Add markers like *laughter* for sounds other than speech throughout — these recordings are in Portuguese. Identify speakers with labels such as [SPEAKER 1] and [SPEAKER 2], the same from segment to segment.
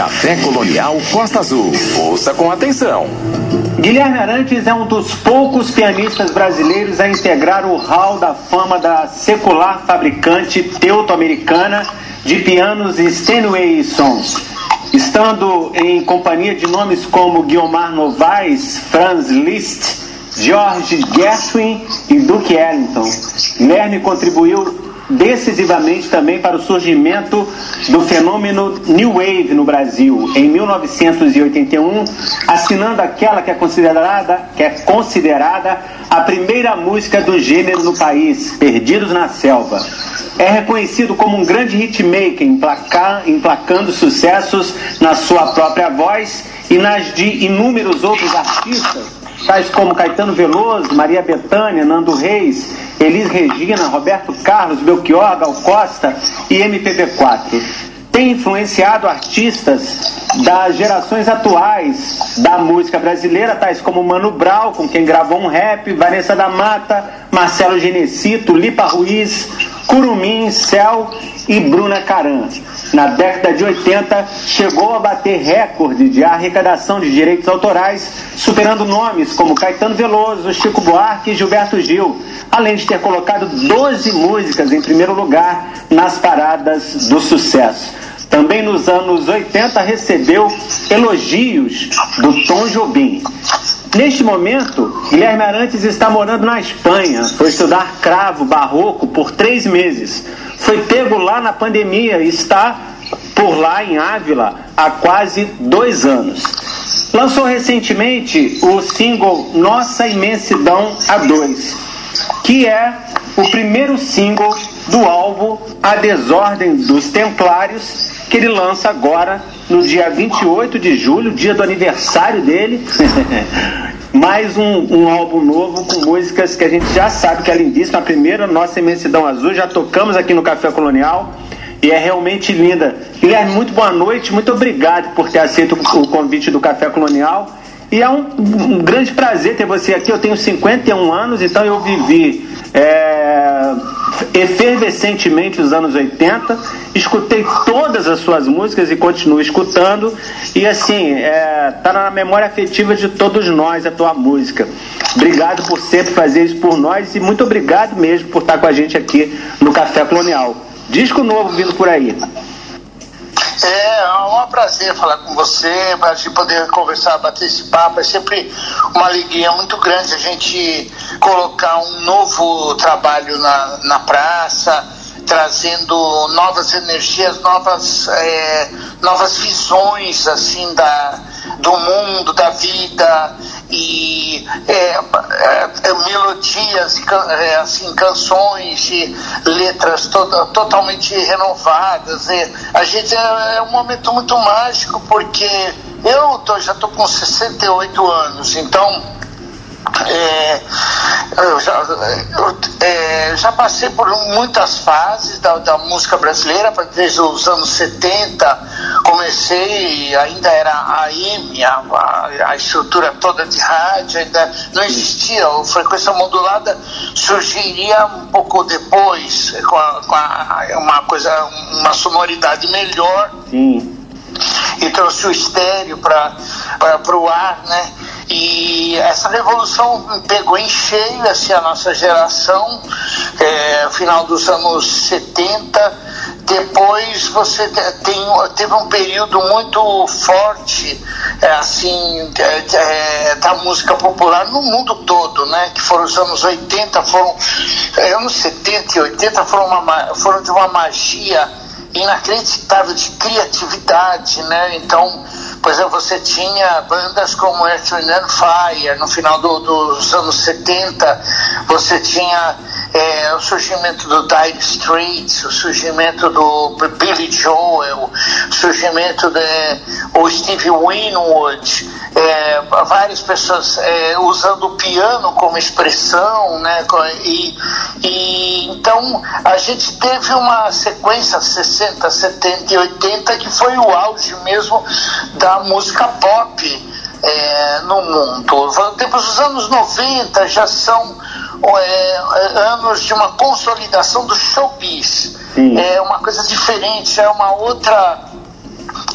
[SPEAKER 1] Café Colonial Costa Azul. Ouça com atenção.
[SPEAKER 2] Guilherme Arantes é um dos poucos pianistas brasileiros a integrar o hall da fama da secular fabricante teuto-americana de pianos Steinway Sons. Estando em companhia de nomes como Guiomar Novaes, Franz Liszt, George Gershwin e Duke Ellington. Guilherme contribuiu decisivamente também para o surgimento do fenômeno New Wave no Brasil, em 1981, assinando aquela que é considerada, que é considerada a primeira música do gênero no país, Perdidos na Selva. É reconhecido como um grande hitmaker, emplacar, emplacando sucessos na sua própria voz e nas de inúmeros outros artistas tais como Caetano Veloso, Maria Bethânia, Nando Reis, Elis Regina, Roberto Carlos, Belchior, Gal Costa e MPB4. Tem influenciado artistas das gerações atuais da música brasileira, tais como Mano Brown, com quem gravou um rap, Vanessa da Mata, Marcelo Genecito, Lipa Ruiz, Curumim, Céu e Bruna Caran na década de 80, chegou a bater recorde de arrecadação de direitos autorais, superando nomes como Caetano Veloso, Chico Buarque e Gilberto Gil, além de ter colocado 12 músicas em primeiro lugar nas paradas do sucesso. Também nos anos 80 recebeu elogios do Tom Jobim. Neste momento, Guilherme Arantes está morando na Espanha. Foi estudar cravo barroco por três meses. Foi pego lá na pandemia e está por lá em Ávila há quase dois anos. Lançou recentemente o single Nossa Imensidão A2, que é o primeiro single do álbum A Desordem dos Templários, que ele lança agora no dia 28 de julho, dia do aniversário dele. *laughs* Mais um, um, álbum novo com músicas que a gente já sabe que é lindíssima. A primeira, Nossa Imensidão Azul, já tocamos aqui no Café Colonial e é realmente linda. Guilherme, muito boa noite, muito obrigado por ter aceito o convite do Café Colonial. E é um, um grande prazer ter você aqui. Eu tenho 51 anos, então eu vivi é, efervescentemente os anos 80, escutei todas as suas músicas e continuo escutando. E assim, é, tá na memória afetiva de todos nós a tua música. Obrigado por sempre fazer isso por nós e muito obrigado mesmo por estar com a gente aqui no Café Colonial. Disco novo vindo por aí.
[SPEAKER 3] É, é um prazer falar com você, para gente poder conversar, bater esse papo. É sempre uma alegria muito grande a gente colocar um novo trabalho na, na praça, trazendo novas energias, novas, é, novas visões assim da, do mundo, da vida e é, é, é melodias, é, assim, canções letras to totalmente renovadas. A gente é, é, um momento muito mágico porque eu tô, já estou com 68 anos, então é, eu, já, eu é, já, passei por muitas fases da, da, música brasileira, desde os anos 70 comecei, ainda era a AM, a, a, estrutura toda de rádio, ainda não existia, a frequência modulada surgiria um pouco depois, com, a, com a, uma coisa, uma sonoridade melhor. Sim. E trouxe o estéreo para o ar, né? E essa revolução pegou em cheio assim, a nossa geração, é, final dos anos 70. Depois você tem, teve um período muito forte é, assim é, é, da música popular no mundo todo, né? Que foram os anos 80, foram anos 70 e 80 foram, uma, foram de uma magia inacreditável de criatividade, né? Então por exemplo, você tinha bandas como Earth, Wind and Fire no final do, dos anos 70, você tinha é, o surgimento do Dire Straits, o surgimento do Billy Joel, o surgimento do Steve Winwood, é, várias pessoas é, usando o piano como expressão, né? E, e então a gente teve uma sequência 60, 70 e 80 que foi o auge mesmo da música pop é, no mundo. Temos os anos 90 já são é, anos de uma consolidação do showbiz. Sim. É uma coisa diferente, é uma outra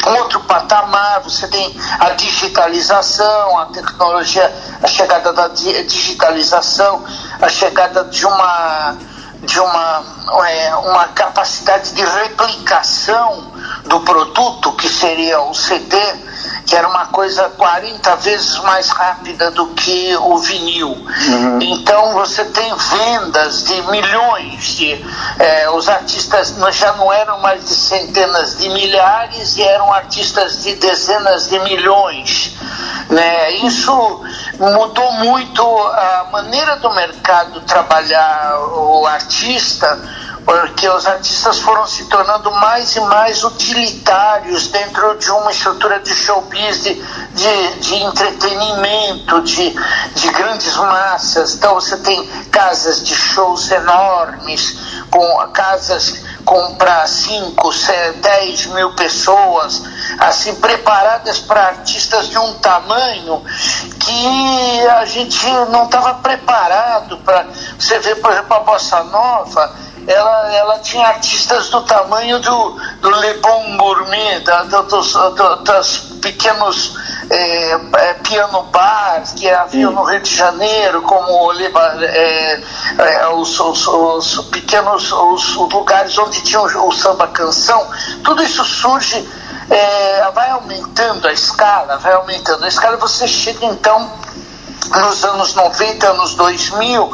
[SPEAKER 3] outro patamar, você tem a digitalização, a tecnologia, a chegada da digitalização, a chegada de uma de uma, é, uma capacidade de replicação do produto, que seria o CD, que era uma coisa 40 vezes mais rápida do que o vinil. Uhum. Então você tem vendas de milhões de. É, os artistas já não eram mais de centenas de milhares e eram artistas de dezenas de milhões. Né? Isso mudou muito a maneira do mercado trabalhar o artista porque os artistas foram se tornando mais e mais utilitários dentro de uma estrutura de showbiz, de, de, de entretenimento, de, de grandes massas. Então você tem casas de shows enormes, com casas com para 5, 10 mil pessoas, assim, preparadas para artistas de um tamanho que a gente não estava preparado para. Você vê, por exemplo, a Bossa Nova ela, ela tinha artistas do tamanho do, do Le Bon Gourmet, da, dos, do, das pequenos é, piano bars que havia no Rio de Janeiro, como é, é, os, os, os, pequenos os lugares onde tinha o, o samba canção, tudo isso surge, é, vai aumentando a escala, vai aumentando a escala, e você chega então nos anos 90, anos 2000,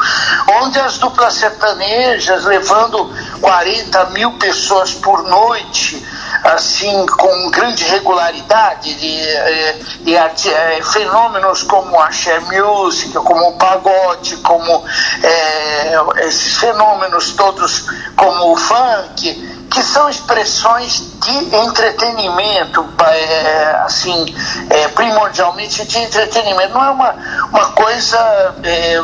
[SPEAKER 3] onde as duplas sertanejas levando 40 mil pessoas por noite, assim, com grande regularidade, de, eh, eh, fenômenos como a Axé Music, como o pagode, como é, esses fenômenos todos, como o funk, que são expressões de entretenimento, é, assim, é, primordialmente de entretenimento. Não é uma, uma coisa é,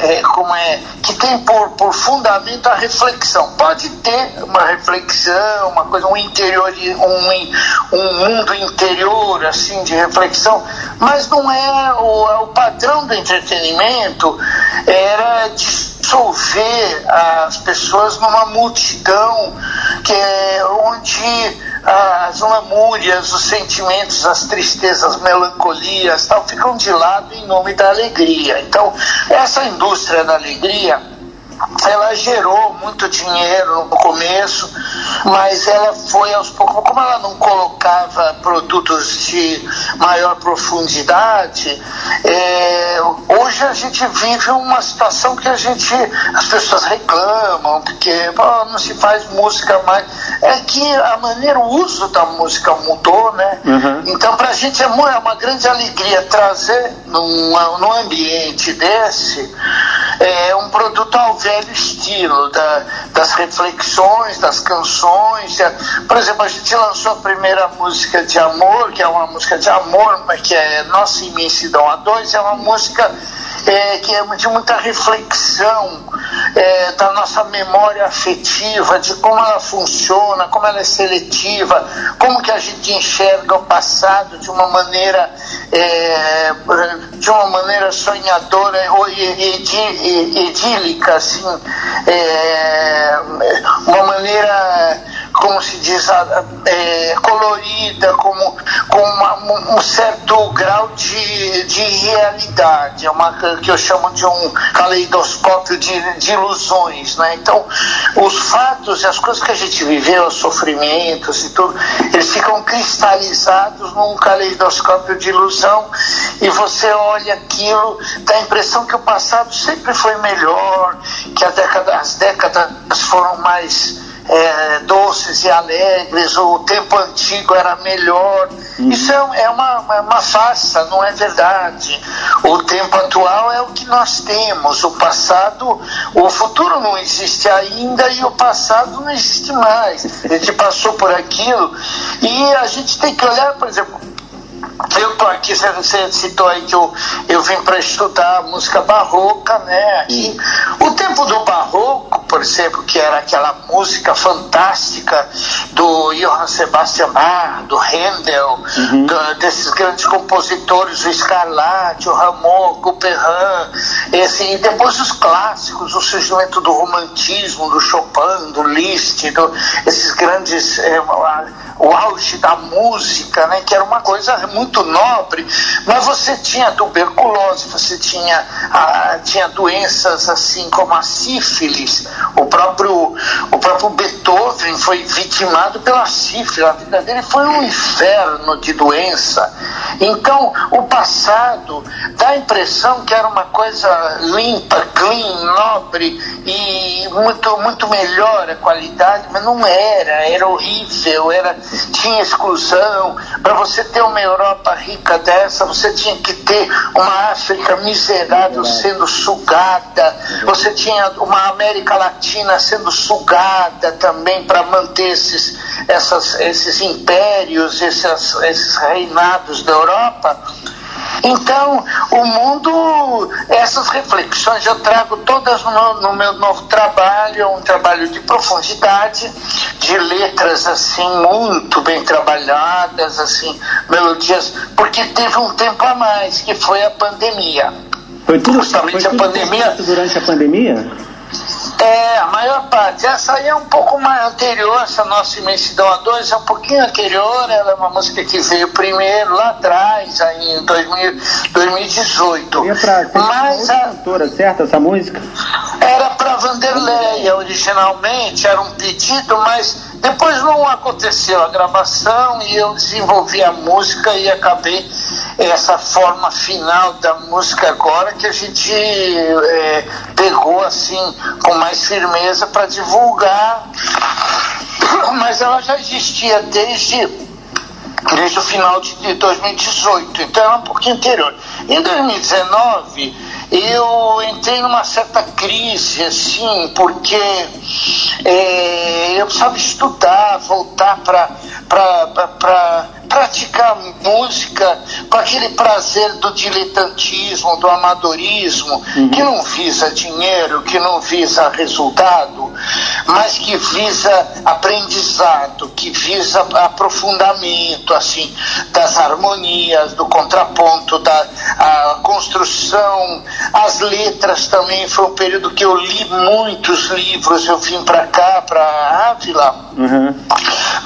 [SPEAKER 3] é, como é, que tem por, por fundamento a reflexão. Pode ter uma reflexão, uma coisa, um interior, um, um mundo interior assim de reflexão, mas não é o, o padrão do entretenimento era dissolver as pessoas numa multidão que é onde as lamúrias, os sentimentos, as tristezas, as melancolias tal, ficam de lado em nome da alegria. Então, essa indústria da alegria ela gerou muito dinheiro no começo, mas ela foi aos poucos, como ela não colocava produtos de maior profundidade, é, hoje a gente vive uma situação que a gente, as pessoas reclamam, porque pô, não se faz música mais. É que a maneira, o uso da música mudou, né? Uhum. Então pra gente é, é uma grande alegria trazer num, num ambiente desse é, um produto ao velho estilo, da, das reflexões, das canções. Por exemplo, a gente lançou a primeira música de amor, que é uma música de amor, que é Nossa Imensidão a Dois, é uma música é, que é de muita reflexão é, da nossa memória afetiva, de como ela funciona, como ela é seletiva, como que a gente enxerga o passado de uma maneira é, de uma maneira sonhadora ou idílica, assim, é, uma maneira como se diz, é, colorida, como, com uma, um certo grau de, de realidade, é uma que eu chamo de um caleidoscópio de, de ilusões. Né? Então, os fatos e as coisas que a gente viveu, os sofrimentos e tudo, eles ficam cristalizados num caleidoscópio de ilusão e você olha aquilo, dá a impressão que o passado sempre foi melhor, que década, as décadas foram mais é, doces e alegres, o tempo antigo era melhor. Uhum. Isso é, é uma, uma farsa, não é verdade. O tempo atual é o que nós temos, o passado, o futuro não existe ainda e o passado não existe mais. A gente passou por aquilo e a gente tem que olhar, por exemplo, eu tô aqui, você citou aí que eu, eu vim para estudar música barroca, né? O tempo do barroco, por exemplo, que era aquela música fantástica do Johann Sebastian Bach, do Handel, uhum. do, desses grandes compositores, o Scarlatti, o Rameau, o Couperin, esse, e depois os clássicos, o surgimento do romantismo, do Chopin, do Liszt, do, esses grandes. É, o auge da música, né, que era uma coisa muito nobre, mas você tinha tuberculose, você tinha, ah, tinha doenças assim como a sífilis, o próprio, o próprio Beethoven foi vitimado pela sífilis, a vida dele foi um inferno de doença. Então, o passado dá a impressão que era uma coisa limpa, clean, nobre e muito, muito melhor a qualidade, mas não era, era horrível, era, tinha exclusão. Para você ter uma Europa rica dessa, você tinha que ter uma África miserável sendo sugada, você tinha uma América Latina sendo sugada também para manter esses, essas, esses impérios, esses, esses reinados da Europa. Então, o mundo, essas reflexões eu trago todas no, no, meu novo trabalho, é um trabalho de profundidade, de letras assim muito bem trabalhadas, assim, melodias, porque teve um tempo a mais, que foi a pandemia.
[SPEAKER 2] Foi tudo, Justamente foi tudo a pandemia. Durante a pandemia?
[SPEAKER 3] É, a maior parte. Essa aí é um pouco mais anterior, essa nossa imensidão a dois é um pouquinho anterior, ela é uma música que veio primeiro lá atrás, aí em 2000, 2018.
[SPEAKER 2] E pra, Mas a cantora, certo, essa música?
[SPEAKER 3] Era para Vanderleia originalmente, era um pedido, mas depois não aconteceu a gravação e eu desenvolvi a música e acabei essa forma final da música agora que a gente é, pegou assim com mais firmeza para divulgar, *coughs* mas ela já existia desde desde o final de 2018, então é um pouquinho anterior. Em 2019 eu entrei numa certa crise, assim, porque é, eu precisava estudar, voltar para praticar música com aquele prazer do diletantismo, do amadorismo, uhum. que não visa dinheiro, que não visa resultado, mas que visa aprendizado, que visa aprofundamento, assim, das harmonias, do contraponto, da construção, as letras também. Foi um período que eu li muitos livros, eu vim para cá, para Ávila, uhum.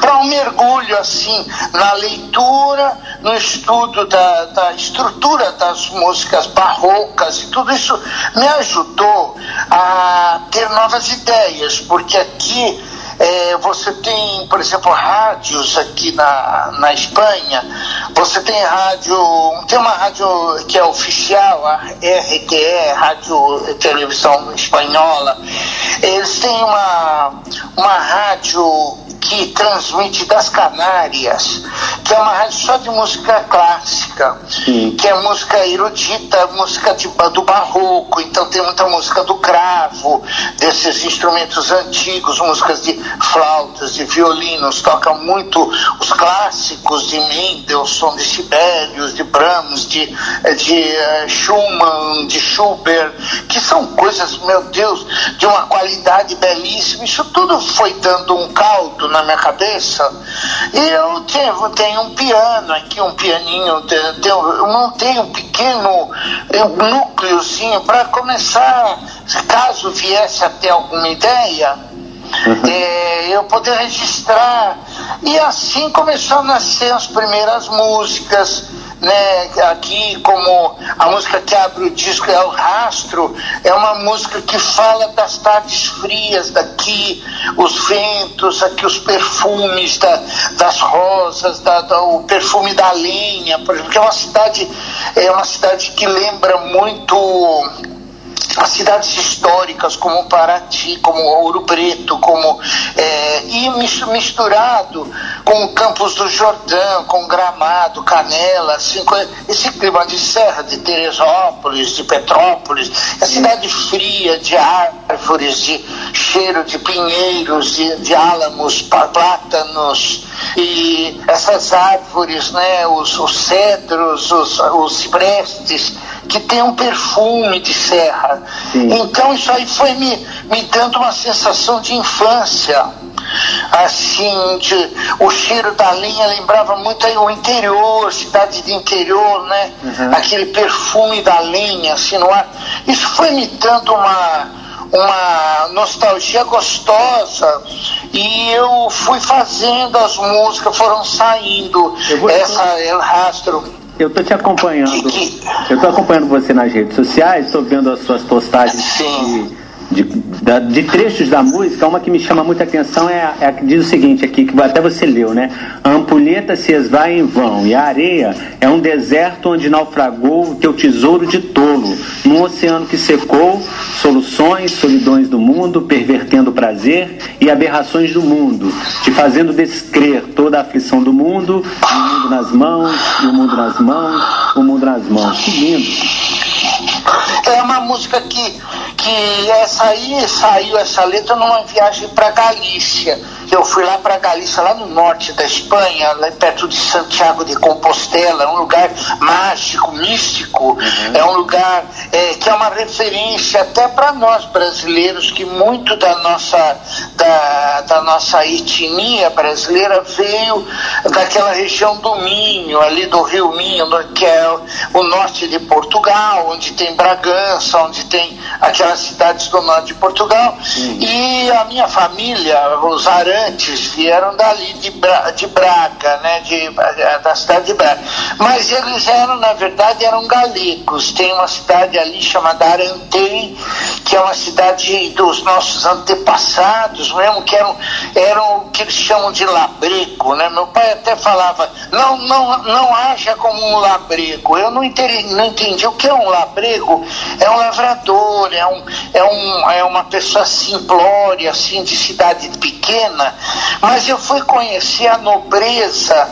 [SPEAKER 3] para um mergulho, assim, na leitura leitura, no estudo da, da estrutura das músicas barrocas e tudo isso me ajudou a ter novas ideias, porque aqui é, você tem, por exemplo, rádios aqui na, na Espanha, você tem rádio, tem uma rádio que é oficial, a RTE, Rádio Televisão Espanhola, eles têm uma, uma rádio que transmite das Canárias, que é uma rádio só de música clássica, Sim. que é música erudita, música de, do barroco, então tem muita música do cravo, desses instrumentos antigos, músicas de flautas, de violinos, toca muito os clássicos de Mendelssohn, de Sibelius, de Brahms, de, de uh, Schumann, de Schubert, que são coisas, meu Deus, de uma qualidade belíssima. Isso tudo foi dando um caldo na minha cabeça. E eu tenho, tenho um piano aqui, um pianinho, tenho, eu montei um pequeno núcleozinho para começar, caso viesse a ter alguma ideia, eu poder registrar. E assim começou a nascer as primeiras músicas né, aqui como a música que abre o disco é o Rastro, é uma música que fala das tardes frias daqui, os ventos, aqui os perfumes da, das rosas, da, da, o perfume da lenha, por exemplo, que é uma cidade, é uma cidade que lembra muito as cidades históricas como Paraty, como Ouro Preto, como é, e misturado com Campos do Jordão, com Gramado, Canela, assim, esse clima de serra, de Teresópolis, de Petrópolis, a cidade fria de árvores, de cheiro de pinheiros, de, de álamos, plátanos e essas árvores, né, os, os cedros, os, os ciprestes, que tem um perfume de serra. Sim. Então isso aí foi me, me dando uma sensação de infância. Assim, de, o cheiro da linha lembrava muito aí o interior, cidade de interior, né? Uhum. Aquele perfume da linha, assim, no ar. Isso foi me dando uma uma nostalgia gostosa e eu fui fazendo as músicas, foram saindo. Vou... Essa o rastro.
[SPEAKER 2] Eu tô te acompanhando. Eu tô acompanhando você nas redes sociais, estou vendo as suas postagens. De de, da, de trechos da música, uma que me chama muita atenção é a, é a, que diz o seguinte aqui, que até você leu, né? A ampulheta se esvai em vão, e a areia é um deserto onde naufragou o teu tesouro de tolo, num oceano que secou soluções, solidões do mundo, pervertendo o prazer e aberrações do mundo, te fazendo descrer toda a aflição do mundo, o mundo nas mãos, o mundo nas mãos, o mundo nas mãos. Que lindo!
[SPEAKER 3] É uma música que, que essa aí saiu essa letra numa viagem para Galícia. Eu fui lá para Galícia, lá no norte da Espanha, lá perto de Santiago de Compostela, um lugar mágico, místico, uhum. é um lugar é, que é uma referência até para nós brasileiros, que muito da nossa, da, da nossa etnia brasileira veio daquela região do Minho, ali do Rio Minho, que é o norte de Portugal, onde tem Bragança, onde tem aquelas cidades do norte de Portugal. Uhum. E a minha família, os Aranhas, antes vieram dali de, Bra de Braga, né, de, eh, da cidade de Braga. Mas eles eram, na verdade, eram galegos. Tem uma cidade ali chamada Arantei, que é uma cidade dos nossos antepassados mesmo, que eram, eram o que eles chamam de labrego, né? Meu pai até falava, não, não, não haja como um labrego. Eu não entendi, não entendi o que é um labrego. É um lavrador, é, um, é, um, é uma pessoa simplória, assim, de cidade pequena, mas eu fui conhecer a nobreza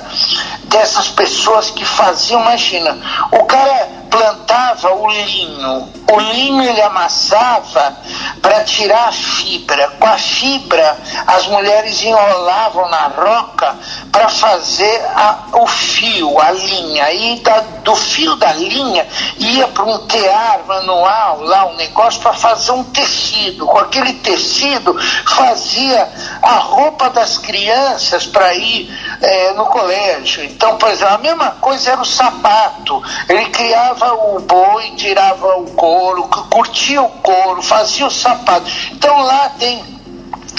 [SPEAKER 3] dessas pessoas que faziam, imagina, o cara plantava o linho. O linho ele amassava para tirar a fibra. Com a fibra, as mulheres enrolavam na roca para fazer a, o fio, a linha. E da, do fio da linha ia para um tear manual, lá um negócio, para fazer um tecido. Com aquele tecido fazia a roupa das crianças para ir é, no colégio. Então, por exemplo, a mesma coisa era o sapato. Ele criava o boi, tirava o couro, curtia o couro, fazia o sapato. Então lá tem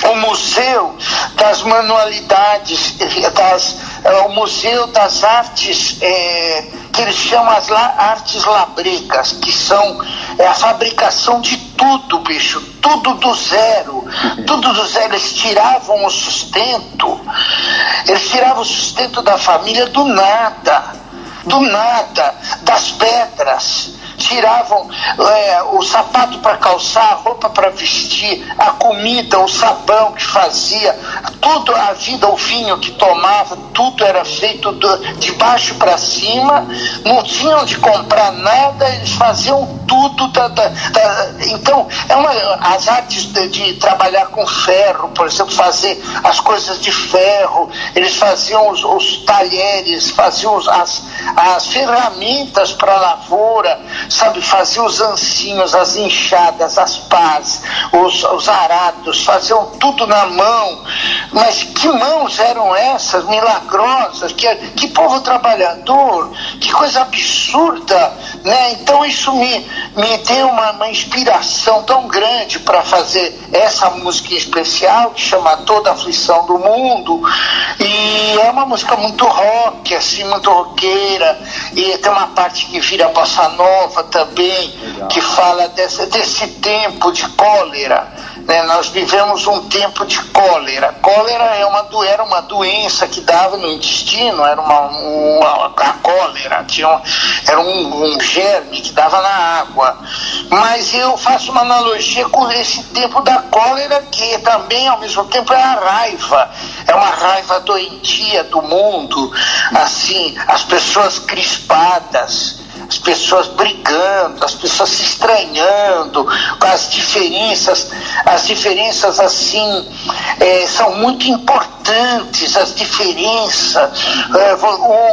[SPEAKER 3] o Museu das Manualidades, das, é, o Museu das Artes, é, que eles chamam as la, artes labrecas, que são é, a fabricação de tudo, bicho, tudo do zero, tudo do zero. Eles tiravam o sustento, eles tiravam o sustento da família do nada do nada, das pedras tiravam é, o sapato para calçar, a roupa para vestir, a comida, o sabão que fazia, tudo, a vida, o vinho que tomava, tudo era feito do, de baixo para cima, não tinham de comprar nada, eles faziam tudo. Da, da, da, então, é uma, as artes de, de, trabalhar com ferro, por exemplo, fazer as coisas de ferro, eles faziam os, os talheres, faziam as, as ferramentas para lavoura, sabe, faziam os ancinhos, as enxadas, as pás, os, os arados, faziam tudo na mão. Mas que mãos eram essas, milagrosas? Que, que povo trabalhador, que coisa absurda, né? Então isso me, me deu uma, uma inspiração tão grande para fazer essa música em especial, que chama Toda a Aflição do Mundo. E é uma música muito rock, assim, muito roqueira, e tem uma parte que vira bossa nova, também, Legal. que fala desse, desse tempo de cólera. Né? Nós vivemos um tempo de cólera. Cólera é uma, era uma doença que dava no intestino, era uma, uma a cólera, tinha um, era um, um germe que dava na água. Mas eu faço uma analogia com esse tempo da cólera, que também, ao mesmo tempo, é a raiva. É uma raiva doentia do mundo, assim, as pessoas crispadas as pessoas brigando, as pessoas se estranhando, as diferenças, as diferenças assim é, são muito importantes, as diferenças. É,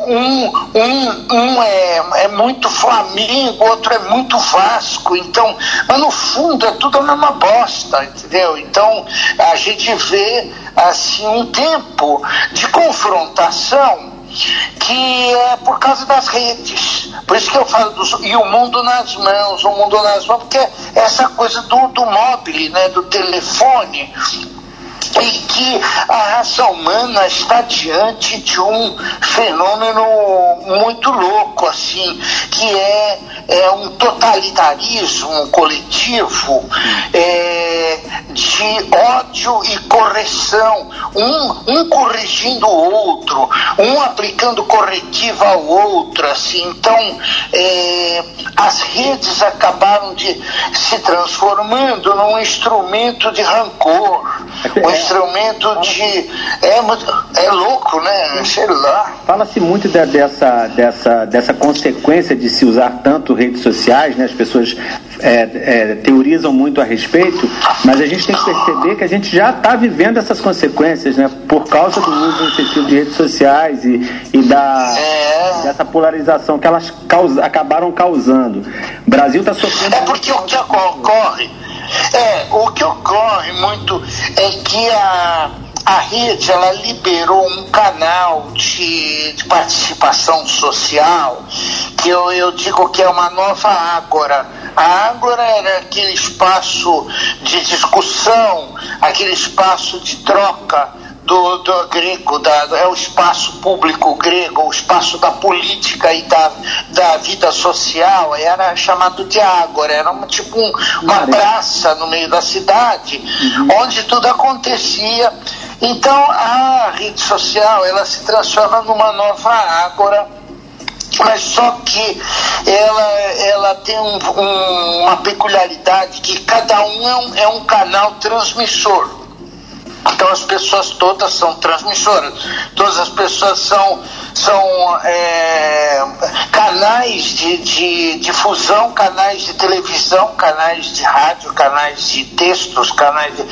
[SPEAKER 3] um, um, um é, é muito Flamengo, outro é muito Vasco, então, mas no fundo é tudo a mesma bosta, entendeu? Então a gente vê assim um tempo de confrontação que é por causa das redes. Por isso que eu falo dos, e o mundo nas mãos, o mundo nas mãos, porque essa coisa do, do móvel, né, do telefone, e que a raça humana está diante de um fenômeno muito louco, assim, que é, é um totalitarismo coletivo é, de ódio e correção, um, um corrigindo o outro, um aplicando corretivo ao outro, assim, então é, as redes acabaram de se transformando num instrumento de rancor, um instrumento de. É, é louco, né? Sei lá.
[SPEAKER 2] Fala-se muito de, dessa, dessa, dessa consequência de se usar tanto redes sociais, né? As pessoas é, é, teorizam muito a respeito, mas a gente tem que perceber que a gente já está vivendo essas consequências, né? Por causa do uso excessivo de redes sociais e, e da, é. dessa polarização que elas causa, acabaram causando. O Brasil está sofrendo.
[SPEAKER 3] É porque o que ocorre é, o que ocorre muito é que a, a rede ela liberou um canal de, de participação social que eu, eu digo que é uma nova ágora. A ágora era aquele espaço de discussão, aquele espaço de troca do, do grego, da, é o espaço público grego, o espaço da política e da, da vida social, era chamado de Ágora, era uma, tipo um, uma praça no meio da cidade, uhum. onde tudo acontecia. Então a rede social ela se transforma numa nova Ágora mas só que ela, ela tem um, um, uma peculiaridade que cada um é um, é um canal transmissor. Então as pessoas todas são transmissoras, todas as pessoas são, são é, canais de, de difusão, canais de televisão, canais de rádio, canais de textos, canais de...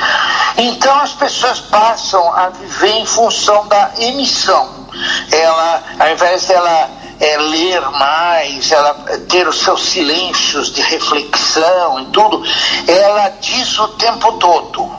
[SPEAKER 3] Então as pessoas passam a viver em função da emissão. Ela, ao invés dela é, ler mais, ela ter os seus silêncios de reflexão e tudo, ela diz o tempo todo.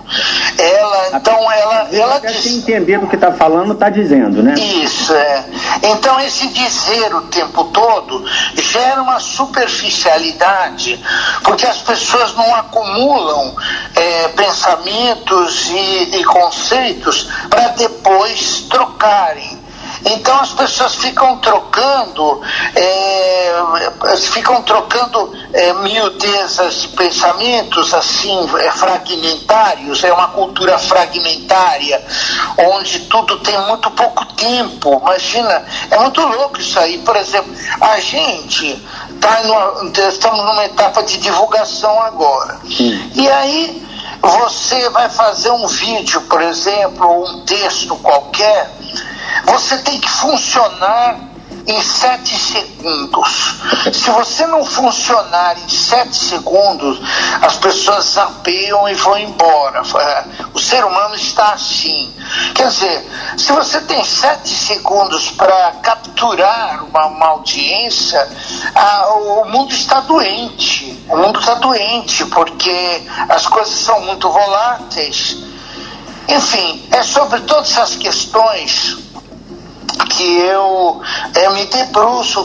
[SPEAKER 3] Ela, então, ela, ela
[SPEAKER 2] diz. entender do que está falando, está dizendo, né?
[SPEAKER 3] Isso, é. Então, esse dizer o tempo todo gera uma superficialidade, porque as pessoas não acumulam é, pensamentos e, e conceitos para depois trocarem. Então as pessoas ficam trocando, é, ficam trocando é, miudezas de pensamentos assim, é, fragmentários, é uma cultura fragmentária, onde tudo tem muito pouco tempo. Imagina, é muito louco isso aí. Por exemplo, a gente tá numa, estamos numa etapa de divulgação agora. Sim. E aí você vai fazer um vídeo, por exemplo, ou um texto qualquer você tem que funcionar em sete segundos. Se você não funcionar em sete segundos, as pessoas zapeiam e vão embora. O ser humano está assim. Quer dizer, se você tem sete segundos para capturar uma, uma audiência, o mundo está doente. O mundo está doente porque as coisas são muito voláteis. Enfim, é sobre todas essas questões que eu é, me debruço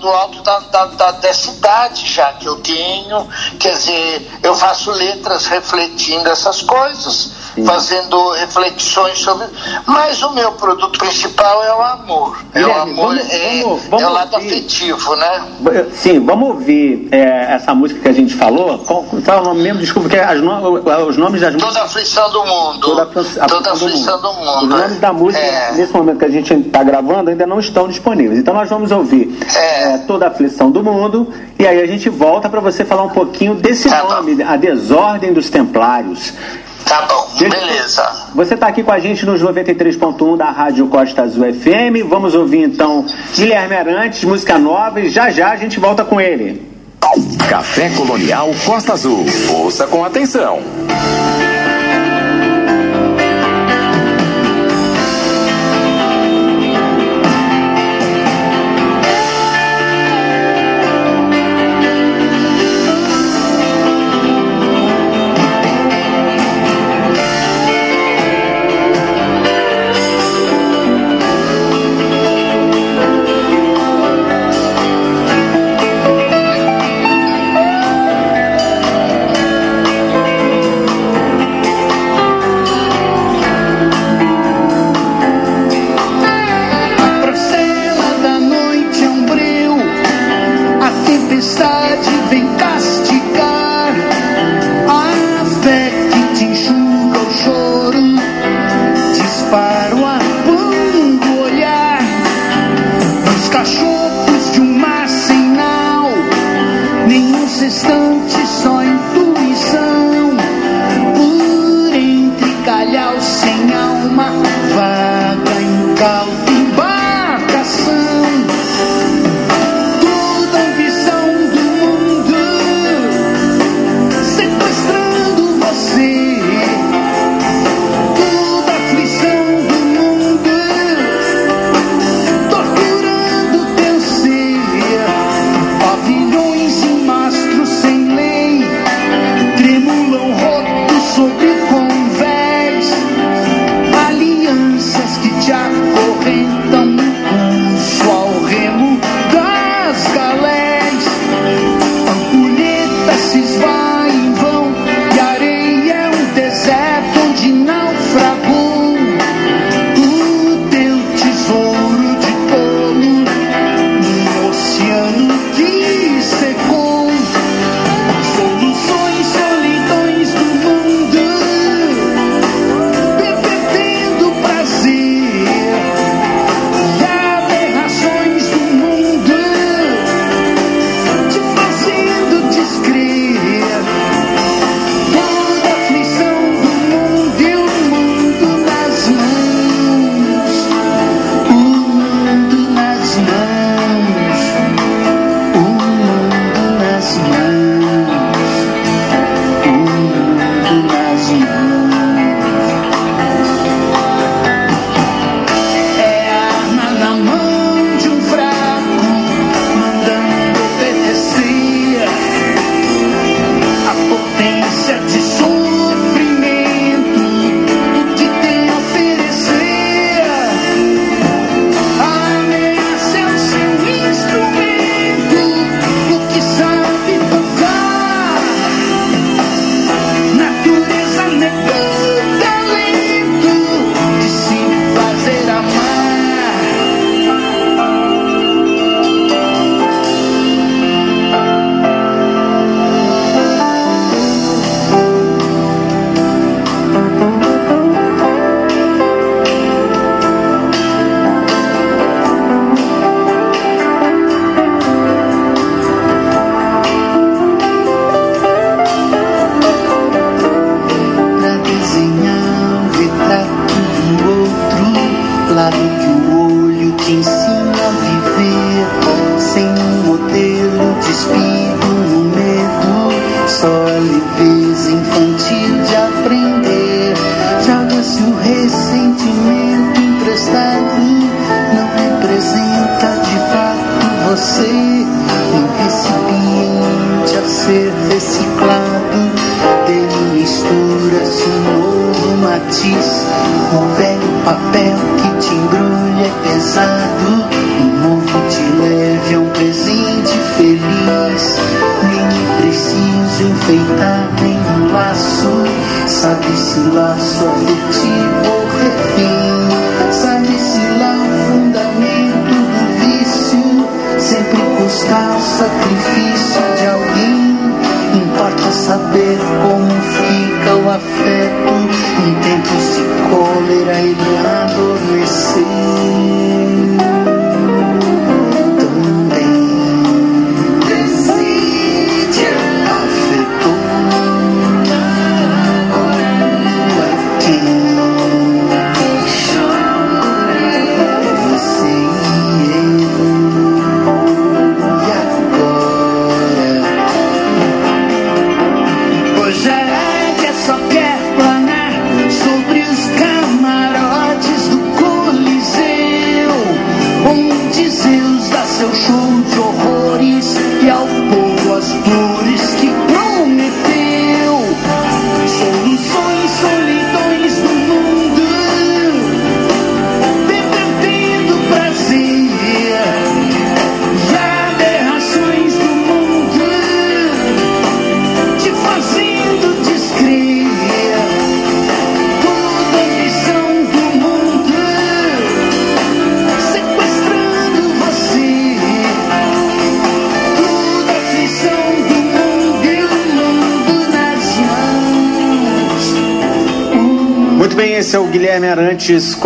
[SPEAKER 3] do alto da, da, da, dessa idade já que eu tenho, quer dizer, eu faço letras refletindo essas coisas fazendo reflexões sobre. Mas o meu produto principal é o amor. É o amor, vamos, é, vamos, vamos é o lado ouvir. afetivo, né?
[SPEAKER 2] Sim, vamos ouvir é, essa música que a gente falou. Qual, qual é o nome mesmo? Desculpa, que é as no, os nomes das
[SPEAKER 3] músicas. Toda a aflição do mundo.
[SPEAKER 2] Toda a, Toda a aflição do mundo. Os nomes da música, é. nesse momento que a gente está gravando, ainda não estão disponíveis. Então nós vamos ouvir é. é. Toda a aflição do mundo. E aí a gente volta para você falar um pouquinho desse tá nome, bom. A Desordem dos Templários.
[SPEAKER 3] Tá bom, beleza.
[SPEAKER 2] Você está aqui com a gente nos 93.1 da Rádio Costa Azul FM. Vamos ouvir então Guilherme Arantes, música nova, e já já a gente volta com ele.
[SPEAKER 1] Café Colonial Costa Azul. Ouça com atenção.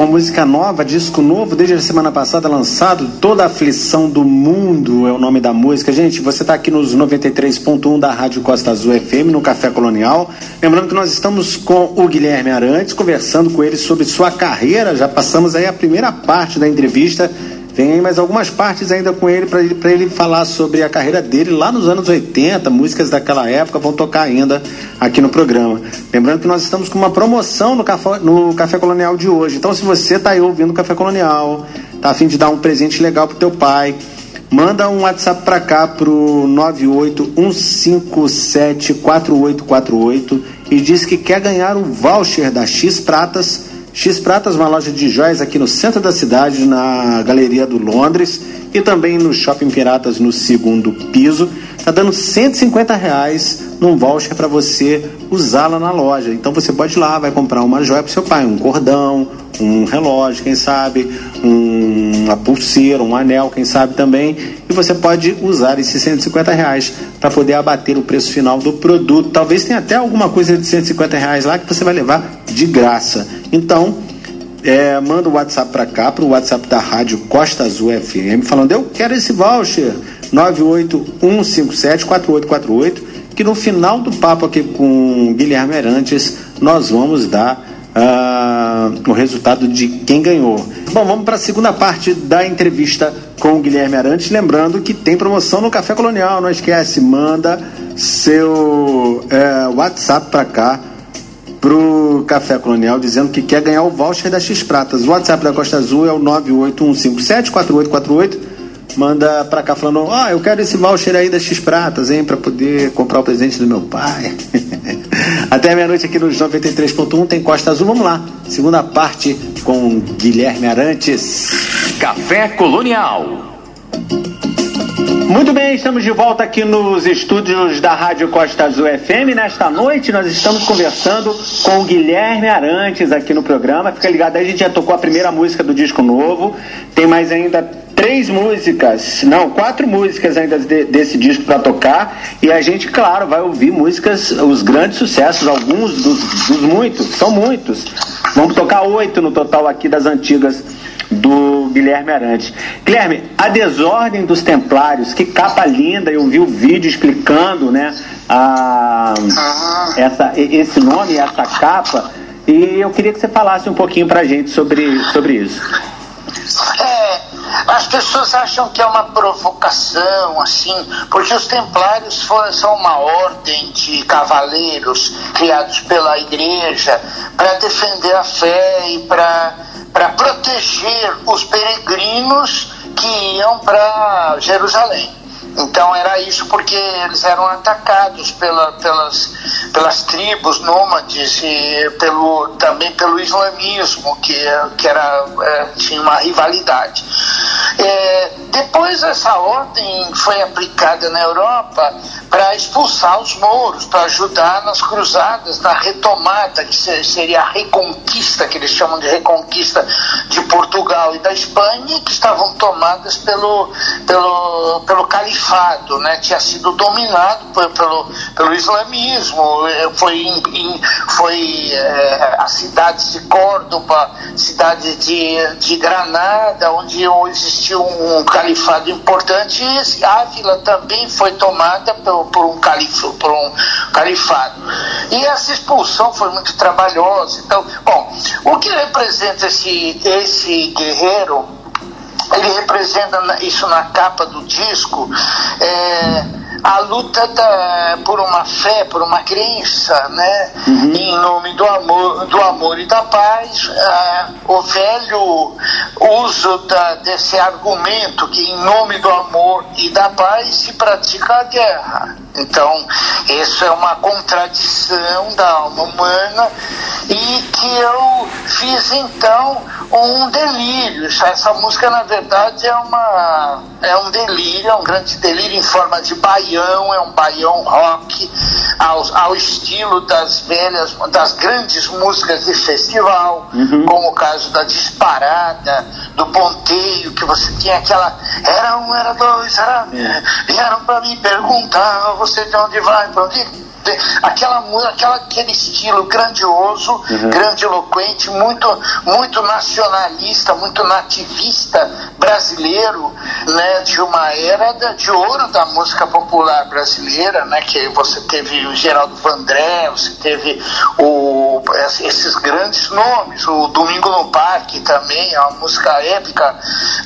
[SPEAKER 2] Com música nova, disco novo, desde a semana passada lançado, Toda a Aflição do Mundo é o nome da música. Gente, você está aqui nos 93.1 da Rádio Costa Azul FM, no Café Colonial. Lembrando que nós estamos com o Guilherme Arantes, conversando com ele sobre sua carreira. Já passamos aí a primeira parte da entrevista tem mais algumas partes ainda com ele para ele, ele falar sobre a carreira dele lá nos anos 80, músicas daquela época vão tocar ainda aqui no programa. Lembrando que nós estamos com uma promoção no Café, no Café Colonial de hoje. Então, se você está aí ouvindo o Café Colonial, tá a fim de dar um presente legal pro teu pai, manda um WhatsApp para cá pro 981574848 e diz que quer ganhar o voucher da X Pratas X Pratas, uma loja de joias aqui no centro da cidade, na Galeria do Londres e também no Shopping Piratas no segundo piso. Tá dando 150 reais num voucher para você usá-la na loja. Então você pode ir lá, vai comprar uma joia para seu pai, um cordão, um relógio, quem sabe, um, uma pulseira, um anel, quem sabe também. E você pode usar esses 150 reais para poder abater o preço final do produto. Talvez tenha até alguma coisa de 150 reais lá que você vai levar de graça. Então, é, manda o WhatsApp para cá, para o WhatsApp da Rádio Costa Azul FM, falando: Eu quero esse voucher. 981574848, que no final do papo aqui com Guilherme Arantes, nós vamos dar uh, o resultado de quem ganhou. Bom, vamos para a segunda parte da entrevista com o Guilherme Arantes. Lembrando que tem promoção no Café Colonial, não esquece, manda seu é, WhatsApp para cá pro Café Colonial dizendo que quer ganhar o voucher da X Pratas. O WhatsApp da Costa Azul é o 981574848 manda pra cá falando: Ó, oh, eu quero esse voucher aí das X Pratas, hein, pra poder comprar o presente do meu pai. *laughs* Até meia-noite aqui nos 93.1 tem Costa Azul. Vamos lá, segunda parte com Guilherme Arantes.
[SPEAKER 1] Café Colonial.
[SPEAKER 2] Muito bem, estamos de volta aqui nos estúdios da Rádio Costa Azul FM. Nesta noite nós estamos conversando com o Guilherme Arantes aqui no programa. Fica ligado, aí a gente já tocou a primeira música do disco novo. Tem mais ainda três músicas, não, quatro músicas ainda de, desse disco para tocar e a gente, claro, vai ouvir músicas, os grandes sucessos, alguns dos, dos muitos, são muitos. Vamos tocar oito no total aqui das antigas do Guilherme Arantes. Guilherme, a desordem dos Templários, que capa linda, eu vi o vídeo explicando, né, a, essa, esse nome, essa capa, e eu queria que você falasse um pouquinho pra gente sobre, sobre isso.
[SPEAKER 3] As pessoas acham que é uma provocação, assim, porque os templários foram, são uma ordem de cavaleiros criados pela igreja para defender a fé e para proteger os peregrinos que iam para Jerusalém. Então era isso porque eles eram atacados pela, pelas, pelas tribos nômades e pelo, também pelo islamismo, que, que era, é, tinha uma rivalidade. É, depois essa ordem foi aplicada na Europa para expulsar os mouros, para ajudar nas cruzadas, na retomada, que seria a reconquista, que eles chamam de reconquista de Portugal e da Espanha, que estavam tomadas pelo, pelo, pelo califado, né? tinha sido dominado por, pelo, pelo islamismo, é, foi, em, em, foi é, as cidades de Córdoba, cidade de, de Granada, onde existia um, califado importante, e Ávila também foi tomada pelo por, um, califo, por um califado. E essa expulsão foi muito trabalhosa. Então, bom, o que representa esse, esse guerreiro? Ele representa isso na capa do disco. É, a luta da, por uma fé, por uma crença, né? Uhum. Em nome do amor, do amor e da paz, o velho uso da, desse argumento que em nome do amor e da paz se pratica a guerra. Então, isso é uma contradição da alma humana e que eu fiz então um delírio. Essa música, na verdade, é, uma, é um delírio, é um grande delírio em forma de Bahia baião, é um baião rock, ao, ao estilo das velhas, das grandes músicas de festival, uhum. como o caso da Disparada, do Ponteio, que você tinha aquela. Era um, era dois, era. Vieram para me perguntar, você de onde vai, para onde aquela, aquela, aquele estilo grandioso, uhum. grandiloquente, muito, muito nacionalista, muito nativista brasileiro, né, de uma era de, de ouro da música popular brasileira, né, que você teve o Geraldo Vandré, você teve o, esses grandes nomes, o Domingo no Parque também, é uma música épica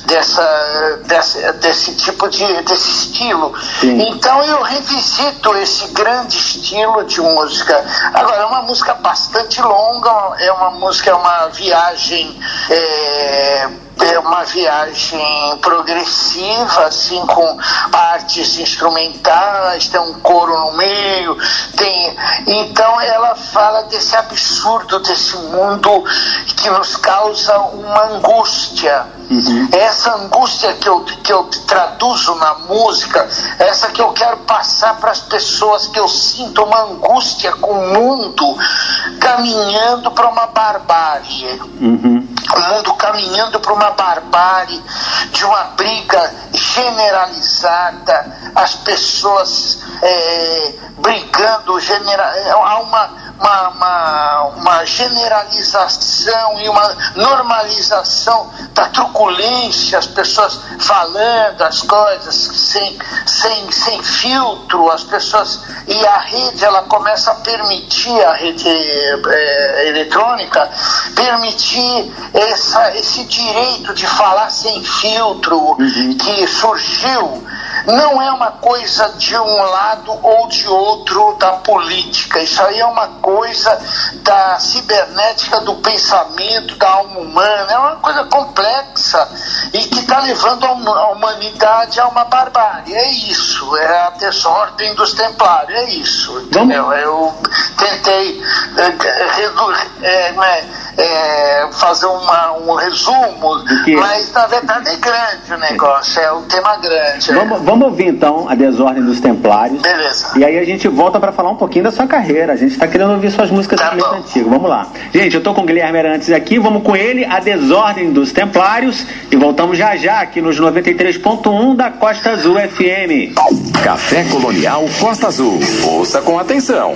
[SPEAKER 3] dessa, dessa, desse tipo de desse estilo. Sim. Então eu revisito esse grande estilo estilo de música. Agora, é uma música bastante longa, é uma música, é uma viagem. É, é uma viagem progressiva, assim, com partes instrumentais, tem um coro no meio, tem. Então ela fala desse absurdo desse mundo que nos causa uma angústia. Uhum. Essa angústia que eu, que eu traduzo na música, essa que eu quero passar para as pessoas, que eu sinto uma angústia com o mundo caminhando para uma barbárie. Uhum. O mundo caminhando para uma barbárie, de uma briga generalizada, as pessoas é, brigando, genera há uma, uma, uma, uma, generalização e uma normalização da truculência, as pessoas falando as coisas sem, sem, sem filtro, as pessoas. E a rede ela começa a permitir, a rede é, eletrônica, permitir essa, esse direito de falar sem filtro uhum. que surgiu não é uma coisa de um lado ou de outro da política. Isso aí é uma coisa da cibernética do pensamento, da alma humana. É uma coisa complexa e que está levando a humanidade a uma barbárie. É isso. É a desordem dos templários. É isso. Entendeu? Eu tentei é, é, é, fazer uma, um resumo, mas na verdade é grande o negócio. É um tema grande.
[SPEAKER 2] Vamos, vamos Vamos ouvir então a Desordem dos Templários.
[SPEAKER 3] Beleza.
[SPEAKER 2] E aí a gente volta para falar um pouquinho da sua carreira. A gente está querendo ouvir suas músicas tá também antigas. Vamos lá. Gente, eu tô com o Guilherme Arantes aqui. Vamos com ele, a Desordem dos Templários. E voltamos já já aqui nos 93.1 da Costa Azul FM.
[SPEAKER 4] Café Colonial Costa Azul. Ouça com atenção.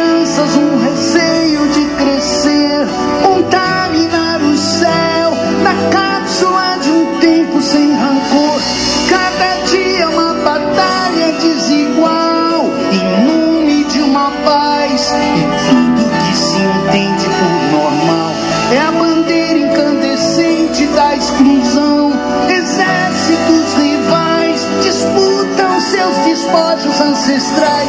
[SPEAKER 5] despojos ancestrais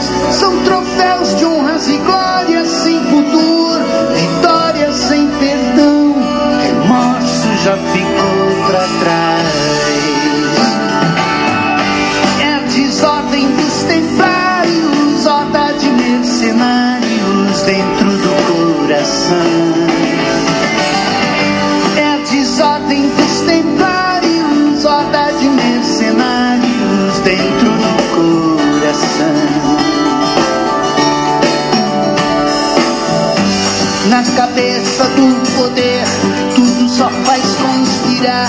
[SPEAKER 5] do poder, tudo só faz conspirar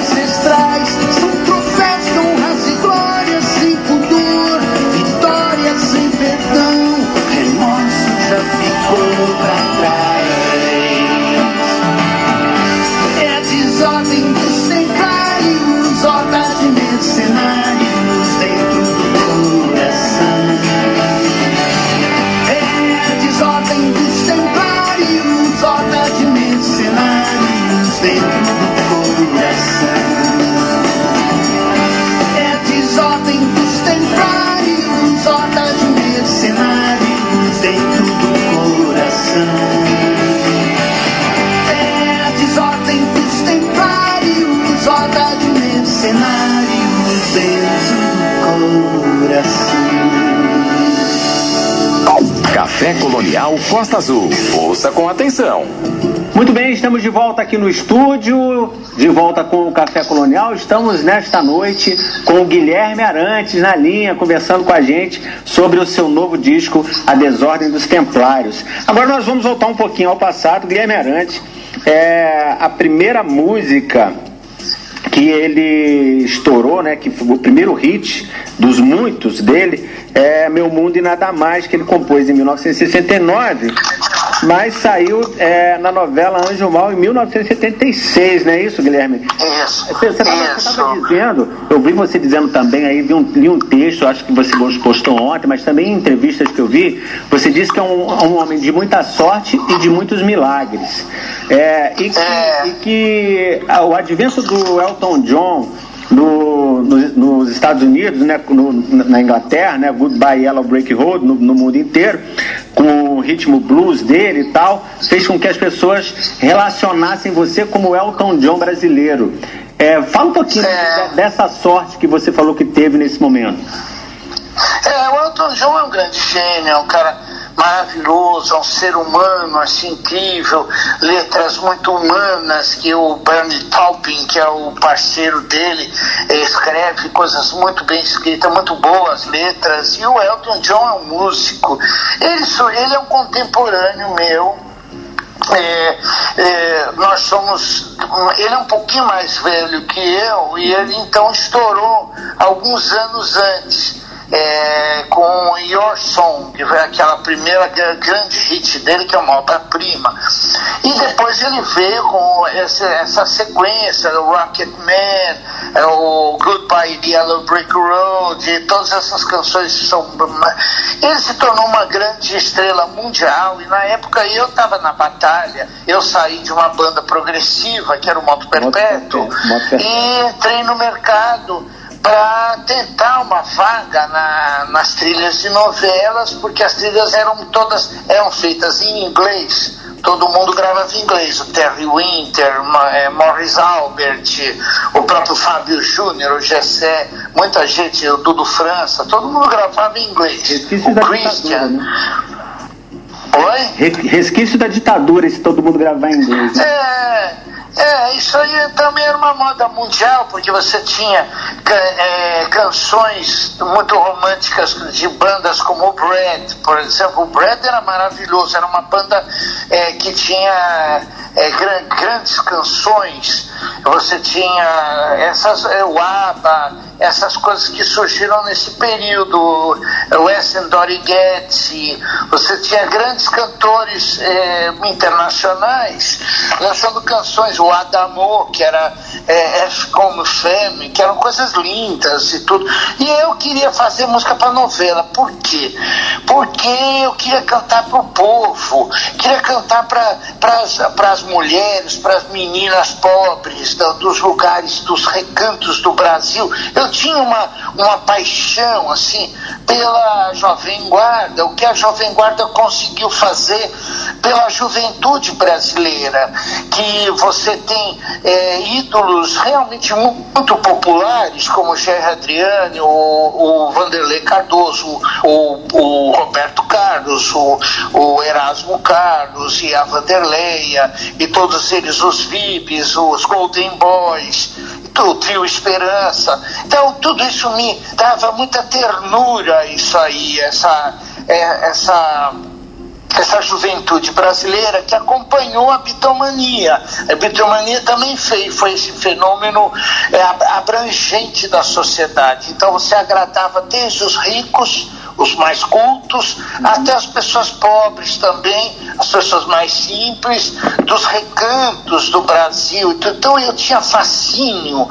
[SPEAKER 6] this
[SPEAKER 5] is Colonial Costa Azul. Ouça com atenção.
[SPEAKER 2] Muito bem, estamos de volta aqui no estúdio, de volta com o Café Colonial. Estamos nesta noite com o Guilherme Arantes na linha, conversando com a gente sobre o seu novo disco, A Desordem dos Templários. Agora nós vamos voltar um pouquinho ao passado. Guilherme Arantes, é a primeira música que ele estourou, né, que foi o primeiro hit dos muitos dele, é Meu Mundo e Nada Mais, que ele compôs em 1969, mas saiu é, na novela Anjo Mal em 1976, não é isso, Guilherme?
[SPEAKER 3] Isso.
[SPEAKER 2] Você estava dizendo, eu vi você dizendo também aí, vi um, li um texto, acho que você postou ontem, mas também em entrevistas que eu vi, você disse que é um, um homem de muita sorte e de muitos milagres. É, e, que,
[SPEAKER 3] É.
[SPEAKER 2] e que ah, o advento do Elton John no- no- nos Estados Unidos, né, no- na Inglaterra, né, Goodbye Yellow Brick Road, no, no mundo inteiro, com o ritmo blues dele e tal, fez com que as pessoas relacionassem você como o Elton John brasileiro. É, fala um pouquinho
[SPEAKER 3] É.
[SPEAKER 2] de- dessa sorte que você falou que teve nesse momento.
[SPEAKER 3] É, o Elton John é um grande gênio, é um cara maravilhoso, é um ser humano assim incrível, letras muito humanas que o Bernie Taupin, que é o parceiro dele, escreve coisas muito bem escritas, muito boas letras. E o Elton John é um músico. Ele, ele é um contemporâneo meu é, é, nós somos. Ele é um pouquinho mais velho que eu e ele então estourou alguns anos antes. É, com Your Song, que foi aquela primeira grande hit dele, que é uma obra-prima. E depois ele veio com essa, essa sequência, o Rocket Man, é, o Goodbye Yellow Brick Road, e todas essas canções são. Ele se tornou uma grande estrela mundial, e na época eu estava na batalha, eu saí de uma banda progressiva, que era o Moto Perpétuo, e entrei no mercado para tentar uma vaga na, nas trilhas de novelas, porque as trilhas eram todas eram feitas em inglês. Todo mundo gravava em inglês, o Terry Winter, é, Morris Albert, o próprio Fábio Júnior, o Gessé, muita gente, o Dudu França, todo mundo gravava em inglês.
[SPEAKER 2] Resquício o da Christian. Ditadura, né? Oi? Resquício da ditadura, se todo mundo gravar em inglês.
[SPEAKER 3] Né? É. É, isso aí também era uma moda mundial, porque você tinha é, canções muito românticas de bandas como o Brad, por exemplo. O Brad era maravilhoso, era uma banda é, que tinha é, grandes canções. Você tinha essas, é, o ABBA, essas coisas que surgiram nesse período, o Essen você tinha grandes cantores é, internacionais lançando canções o Adamo, que era é, F como Femme, que eram coisas lindas e tudo. E eu queria fazer música para novela. Por quê? Porque eu queria cantar para o povo, queria cantar para as mulheres, para as meninas pobres do, dos lugares, dos recantos do Brasil. Eu tinha uma, uma paixão assim pela Jovem Guarda, o que a Jovem Guarda conseguiu fazer pela juventude brasileira, que você tem é, ídolos realmente muito populares, como o Jair Adriane, o, o Vanderlei Cardoso, o, o Roberto Carlos, o, o Erasmo Carlos e a Vanderleia, e todos eles os VIPs, os Golden Boys, o trio Esperança. Então tudo isso me dava muita ternura, isso aí, essa, é, essa essa juventude brasileira que acompanhou a bitomania. A bitomania também fez, foi esse fenômeno é, abrangente da sociedade. Então você agradava desde os ricos os mais cultos, até as pessoas pobres também, as pessoas mais simples, dos recantos do Brasil. Então eu tinha fascínio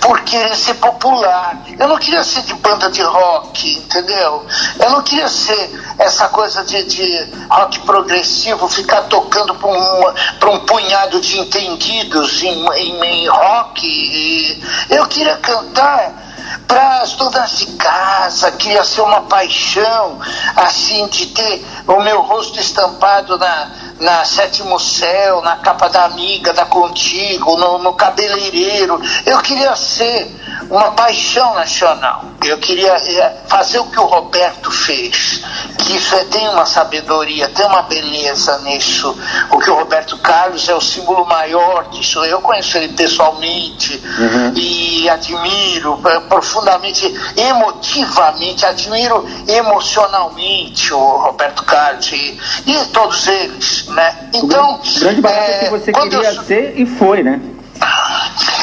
[SPEAKER 3] por querer ser popular. Eu não queria ser de banda de rock, entendeu? Eu não queria ser essa coisa de, de rock progressivo, ficar tocando para um, um punhado de entendidos em, em, em rock. Eu queria cantar para as donas de casa, queria ser uma paixão, assim, de ter o meu rosto estampado na, na Sétimo Céu, na capa da Amiga, da Contigo, no, no cabeleireiro. Eu queria ser uma paixão nacional. Eu queria é, fazer o que o Roberto fez. Que isso é, tem uma sabedoria, tem uma beleza nisso. O que o Roberto Carlos é o símbolo maior disso. Eu conheço ele pessoalmente uhum. e admiro é, profundamente, emotivamente, admiro emocionalmente o Roberto Carlos e, e todos eles né? Então.
[SPEAKER 2] O grande barato é, que você queria eu... ser e foi, né?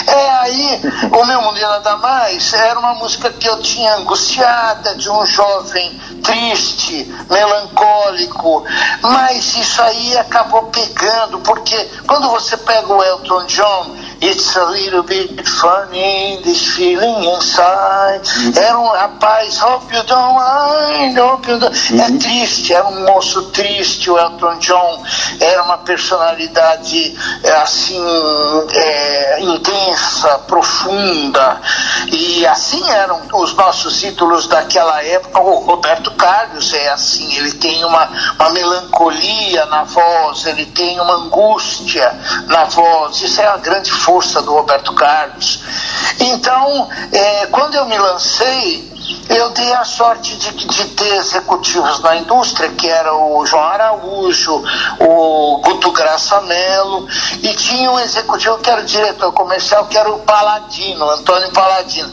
[SPEAKER 3] É, aí o meu mundo nada mais era uma música que eu tinha angustiada de um jovem triste, melancólico, mas isso aí acabou pegando, porque quando você pega o Elton John It's a little bit funny, this feeling inside. Uhum. Era um rapaz, hope you don't mind, hope you don't... É uhum. É triste, era um moço triste, o Elton John. Era uma personalidade, é, assim, é, intensa, profunda. E assim eram os nossos ídolos daquela época. O Roberto Carlos é assim, ele tem uma, uma melancolia na voz, ele tem uma angústia na voz. Isso é a grande força do Roberto Carlos. Então, é, quando eu me lancei, eu dei a sorte de, de, ter executivos na indústria, que era o João Araújo, o Guto Graça Mello, e tinha um executivo que era o diretor comercial, que era o Paladino, Antônio Paladino.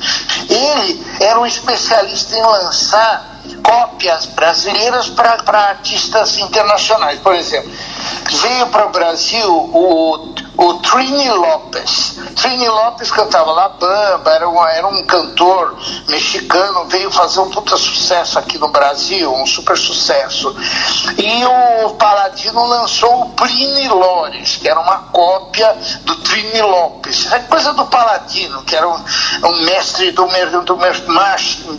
[SPEAKER 3] Ele era um especialista em lançar cópias brasileiras para artistas internacionais. Por exemplo, veio para o Brasil o, o Trini Lopes. Trini Lopes cantava La Bamba, era um, era um cantor mexicano, veio fazer um puta sucesso aqui no Brasil, um super sucesso. E o Paladino lançou o Pliny Lores, que era uma cópia do Trini Lopes. É coisa do Paladino, que era um, um mestre do, do, do,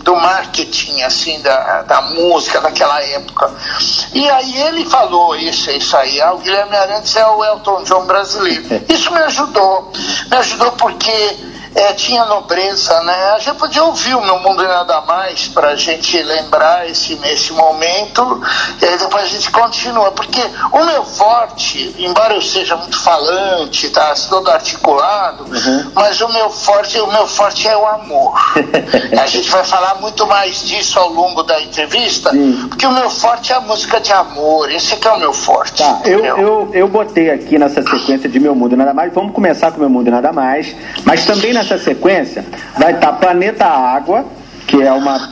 [SPEAKER 3] do marketing, assim, da, da música daquela época. E aí ele falou isso, isso aí, o Guilherme Arantes é o Elton John brasileiro. *laughs* Isso me ajudou, me ajudou porque é, tinha nobreza, né? A gente podia ouvir o Meu Mundo e Nada Mais para a gente lembrar esse, esse momento e aí depois a gente continua, porque o meu forte, embora eu seja muito falante, tá todo articulado, uhum. mas o meu forte, o meu forte é o amor. *laughs* a gente vai falar muito mais disso ao longo da entrevista, Sim. porque o meu forte é a música de amor, esse que é o meu forte.
[SPEAKER 2] Tá, eu, eu, eu botei aqui nessa sequência de Meu Mundo e Nada Mais, vamos começar com Meu Mundo e Nada Mais, mas também na nessa sequência vai estar Planeta Água, que é uma,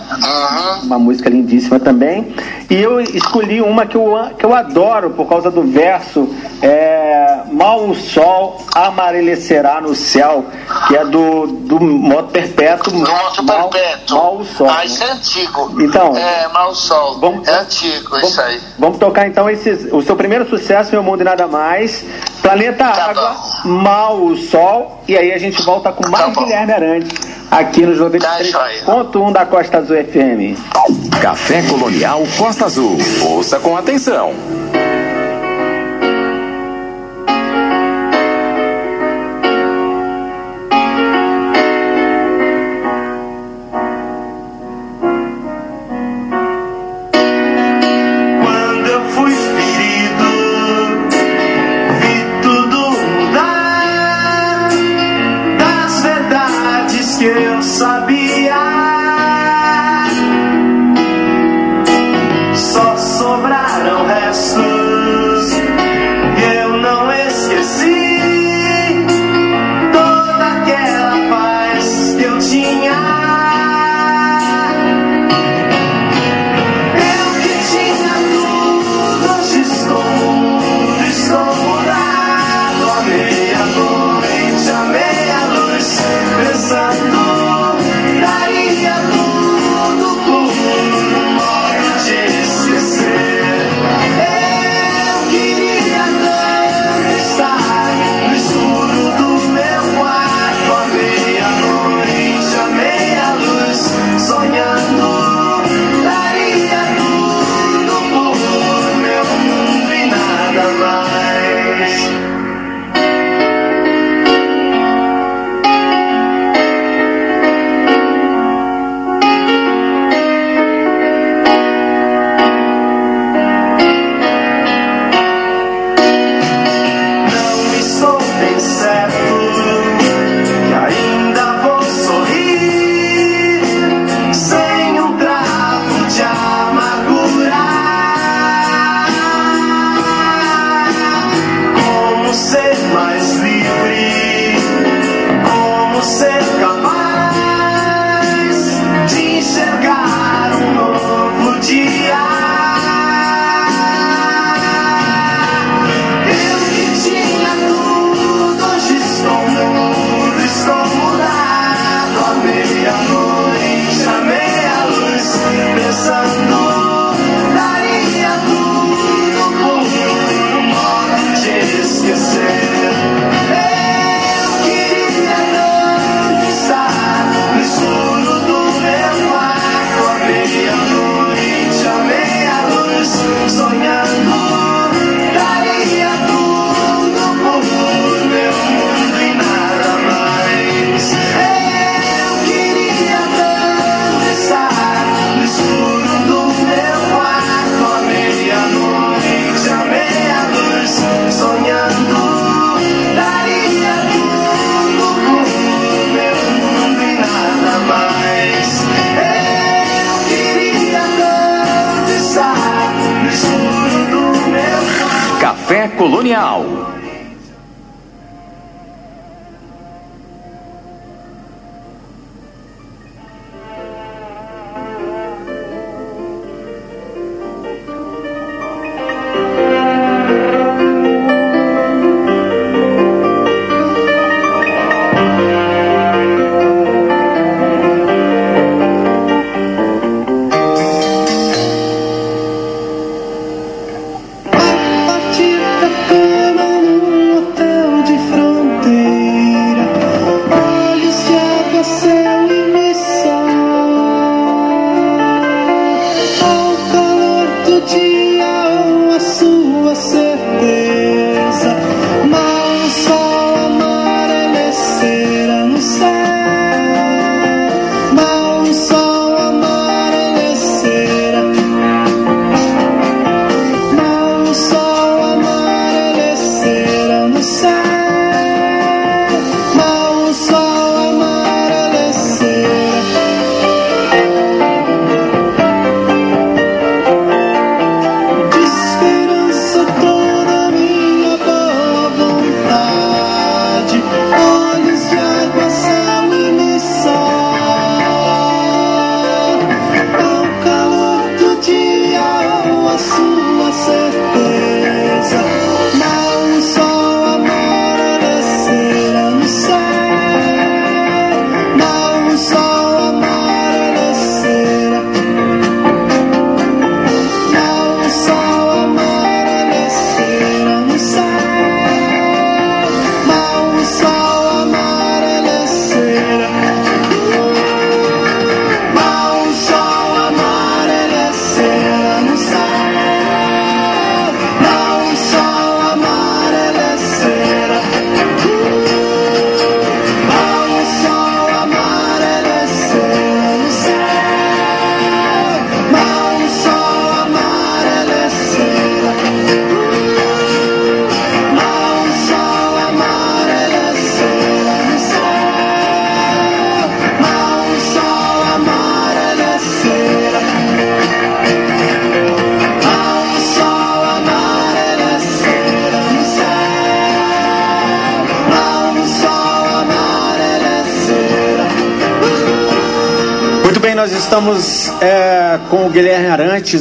[SPEAKER 2] uma música lindíssima também. E eu escolhi uma que eu, que eu adoro por causa do verso é, Mal o Sol amarelecerá no céu, que é do, do Moto Perpétuo.
[SPEAKER 3] Do Moto mal, Perpétuo.
[SPEAKER 2] Mal o Sol.
[SPEAKER 3] Ah, isso é antigo.
[SPEAKER 2] Então,
[SPEAKER 3] é, Mal o Sol. Vamos, é antigo vamos, isso aí.
[SPEAKER 2] Vamos tocar então esse, o seu primeiro sucesso, Meu Mundo e Nada Mais. Planeta tá Água, bom. Mal o Sol. E aí a gente volta com mais tá Guilherme Arantes aqui no 93.1 tá da Costa Azul FM.
[SPEAKER 1] Café Colonial Costa Azul. Ouça com atenção.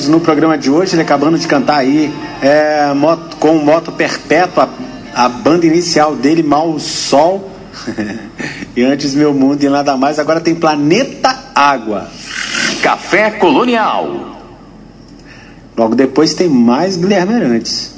[SPEAKER 1] No programa de hoje, ele acabando de cantar aí é, moto, com Moto Perpétua, a, a banda inicial dele, Mal Sol. *laughs* e antes Meu Mundo e nada mais, agora tem Planeta Água.
[SPEAKER 4] Café Colonial.
[SPEAKER 1] Logo depois tem mais Guilherme Arantes.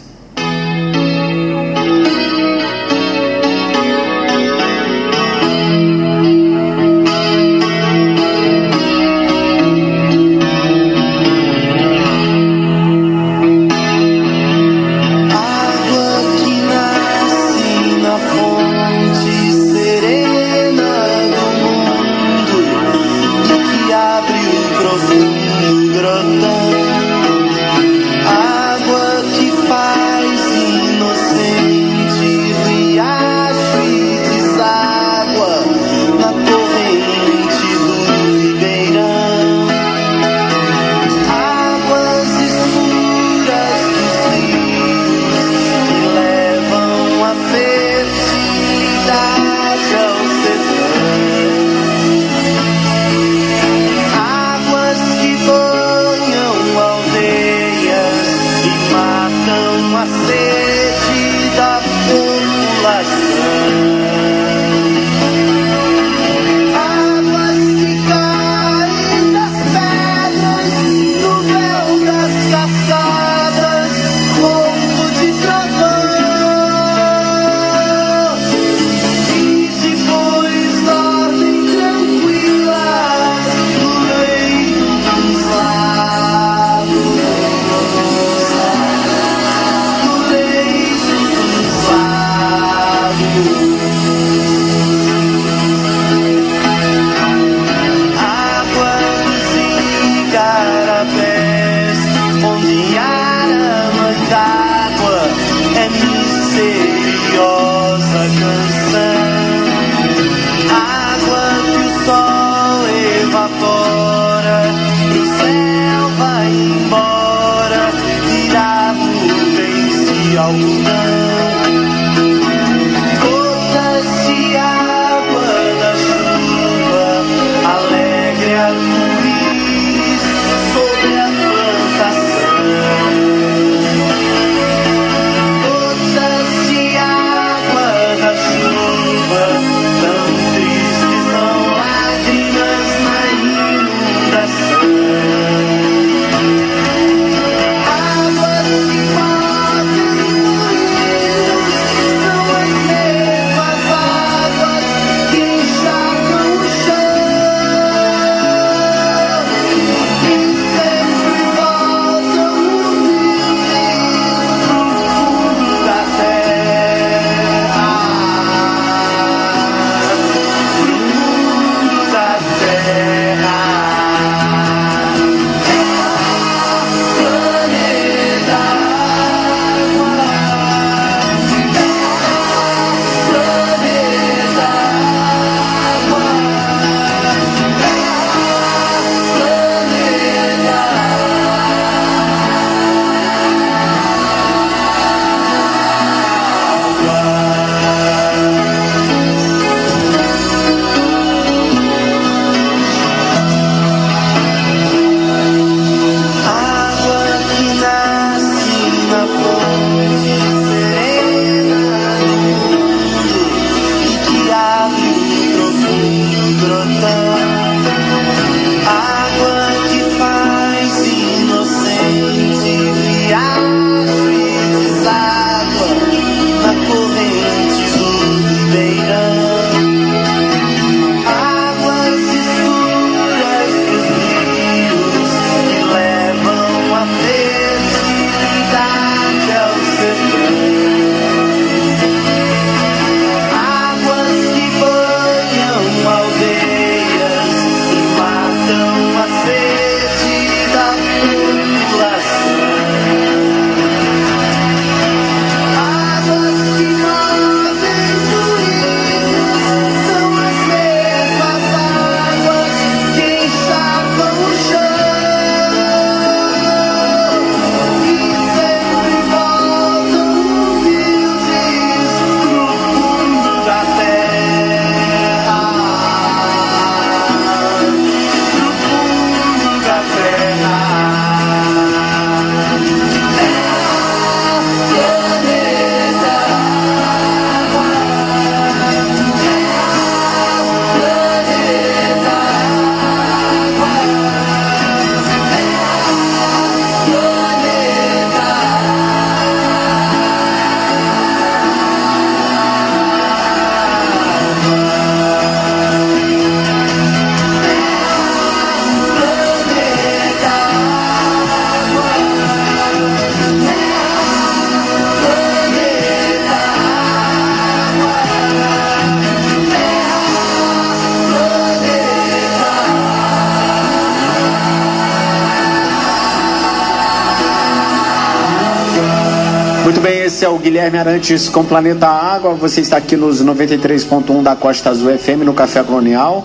[SPEAKER 2] Guilherme Arantes com Planeta Água. Você está aqui nos 93.1 da Costa Azul FM no Café Colonial.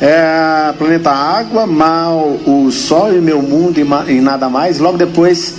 [SPEAKER 2] É, Planeta Água, Mal, o Sol e Meu Mundo e, e nada mais. Logo depois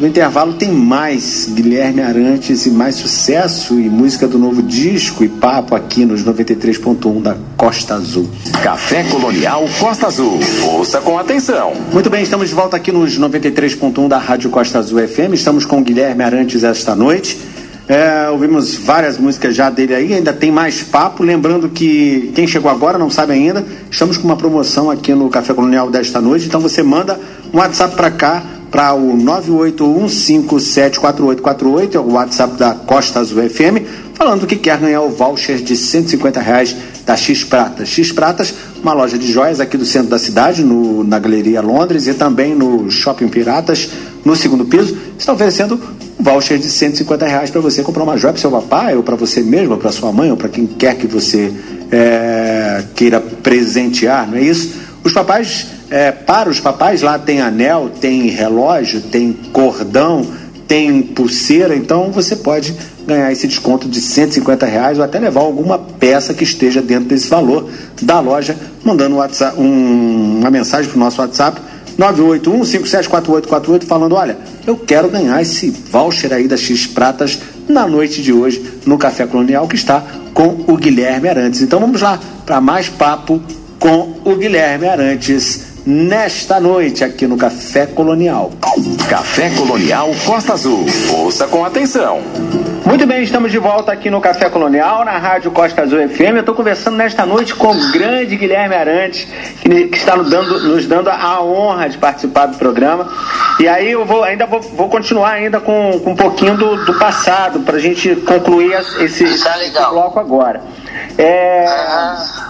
[SPEAKER 2] no intervalo tem mais Guilherme Arantes e mais sucesso e música do novo disco e papo aqui nos 93.1 da Costa Azul.
[SPEAKER 1] Café Colonial Costa Azul. Ouça com atenção.
[SPEAKER 2] Muito bem, estamos de volta aqui nos 93.1 da Rádio Costa Azul FM. Estamos com Guilherme Arantes esta noite. É, ouvimos várias músicas já dele aí, ainda tem mais papo. Lembrando que quem chegou agora não sabe ainda, estamos com uma promoção aqui no Café Colonial desta noite. Então você manda um WhatsApp para cá para o 981574848, é o WhatsApp da Costa Azul FM, falando que quer ganhar o voucher de 150 reais da X Pratas. X Pratas, uma loja de joias aqui do centro da cidade, no, na Galeria Londres e também no Shopping Piratas, no segundo piso, está oferecendo voucher de 150 reais para você comprar uma joia para seu papai, ou para você mesmo, ou para sua mãe, ou para quem quer que você é, queira presentear, não é isso? Os papais é, para os papais lá tem anel, tem relógio, tem cordão, tem pulseira, então você pode ganhar esse desconto de 150 reais ou até levar alguma peça que esteja dentro desse valor da loja, mandando um WhatsApp, um, uma mensagem para o nosso WhatsApp 981-574848 falando, olha, eu quero ganhar esse voucher aí das X Pratas na noite de hoje no Café Colonial que está com o Guilherme Arantes. Então vamos lá para mais papo com o Guilherme Arantes nesta noite aqui no Café Colonial.
[SPEAKER 1] Café Colonial Costa Azul. Ouça com atenção.
[SPEAKER 2] Muito bem, estamos de volta aqui no Café Colonial, na Rádio Costa Azul FM. Eu estou conversando nesta noite com o grande Guilherme Arantes, que, que está nos dando, nos dando, a honra de participar do programa. E aí eu vou ainda vou, vou continuar ainda com, com, um pouquinho do, do passado, para a gente concluir esse, tá esse bloco agora. É,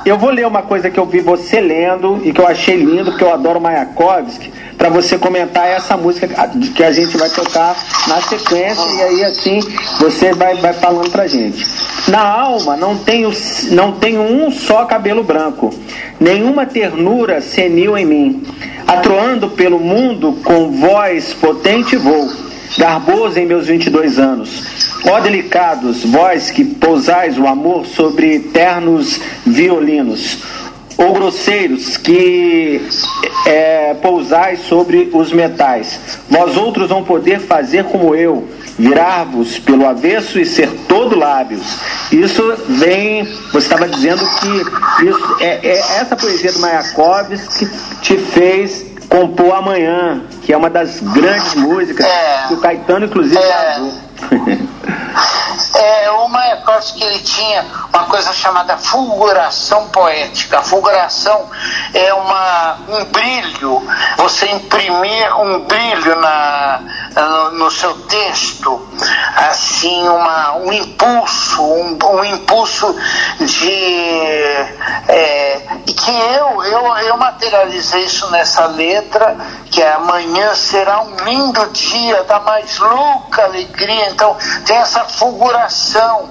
[SPEAKER 2] eu vou ler uma coisa que eu vi você lendo e que eu achei lindo, porque eu adoro Mayakovsky, para você comentar essa música que a gente vai tocar na sequência e aí assim você vai, vai falando pra gente. Na alma não tenho, não tenho um só cabelo branco, nenhuma ternura senil em mim. Atroando pelo mundo com voz potente vou, garboso em meus 22 anos Ó delicados, vós que pousais o amor sobre ternos violinos, ou grosseiros que é, pousais sobre os metais, vós outros vão poder fazer como eu, virar-vos pelo avesso e ser todo lábios. Isso vem, você estava dizendo que isso, é, é essa poesia do Mayakovsky que te fez compor Amanhã, que é uma das grandes músicas é, que o Caetano, inclusive, é, gravou. *laughs*
[SPEAKER 3] É, o Mayakovsky ele tinha uma coisa chamada fulguração poética. A fulguração é uma, um brilho, você imprimir um brilho na, no, no seu texto, assim, uma, um impulso, um, um impulso de. É, que eu, eu, eu materializei isso nessa letra, que é amanhã será um lindo dia da mais louca alegria. Então tem essa fulguração